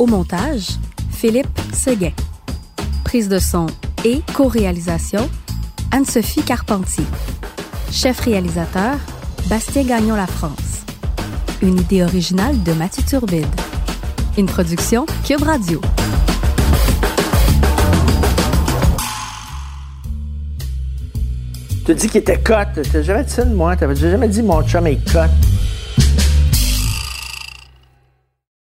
Au montage, Philippe Seguin. Prise de son et co-réalisation, Anne-Sophie Carpentier. Chef réalisateur, Bastien Gagnon La France. Une idée originale de Mathieu Turbide. Une production Cube Radio. Tu as dit qu'il était cote. T'as jamais dit ça de moi. T'avais jamais dit mon chum est cote.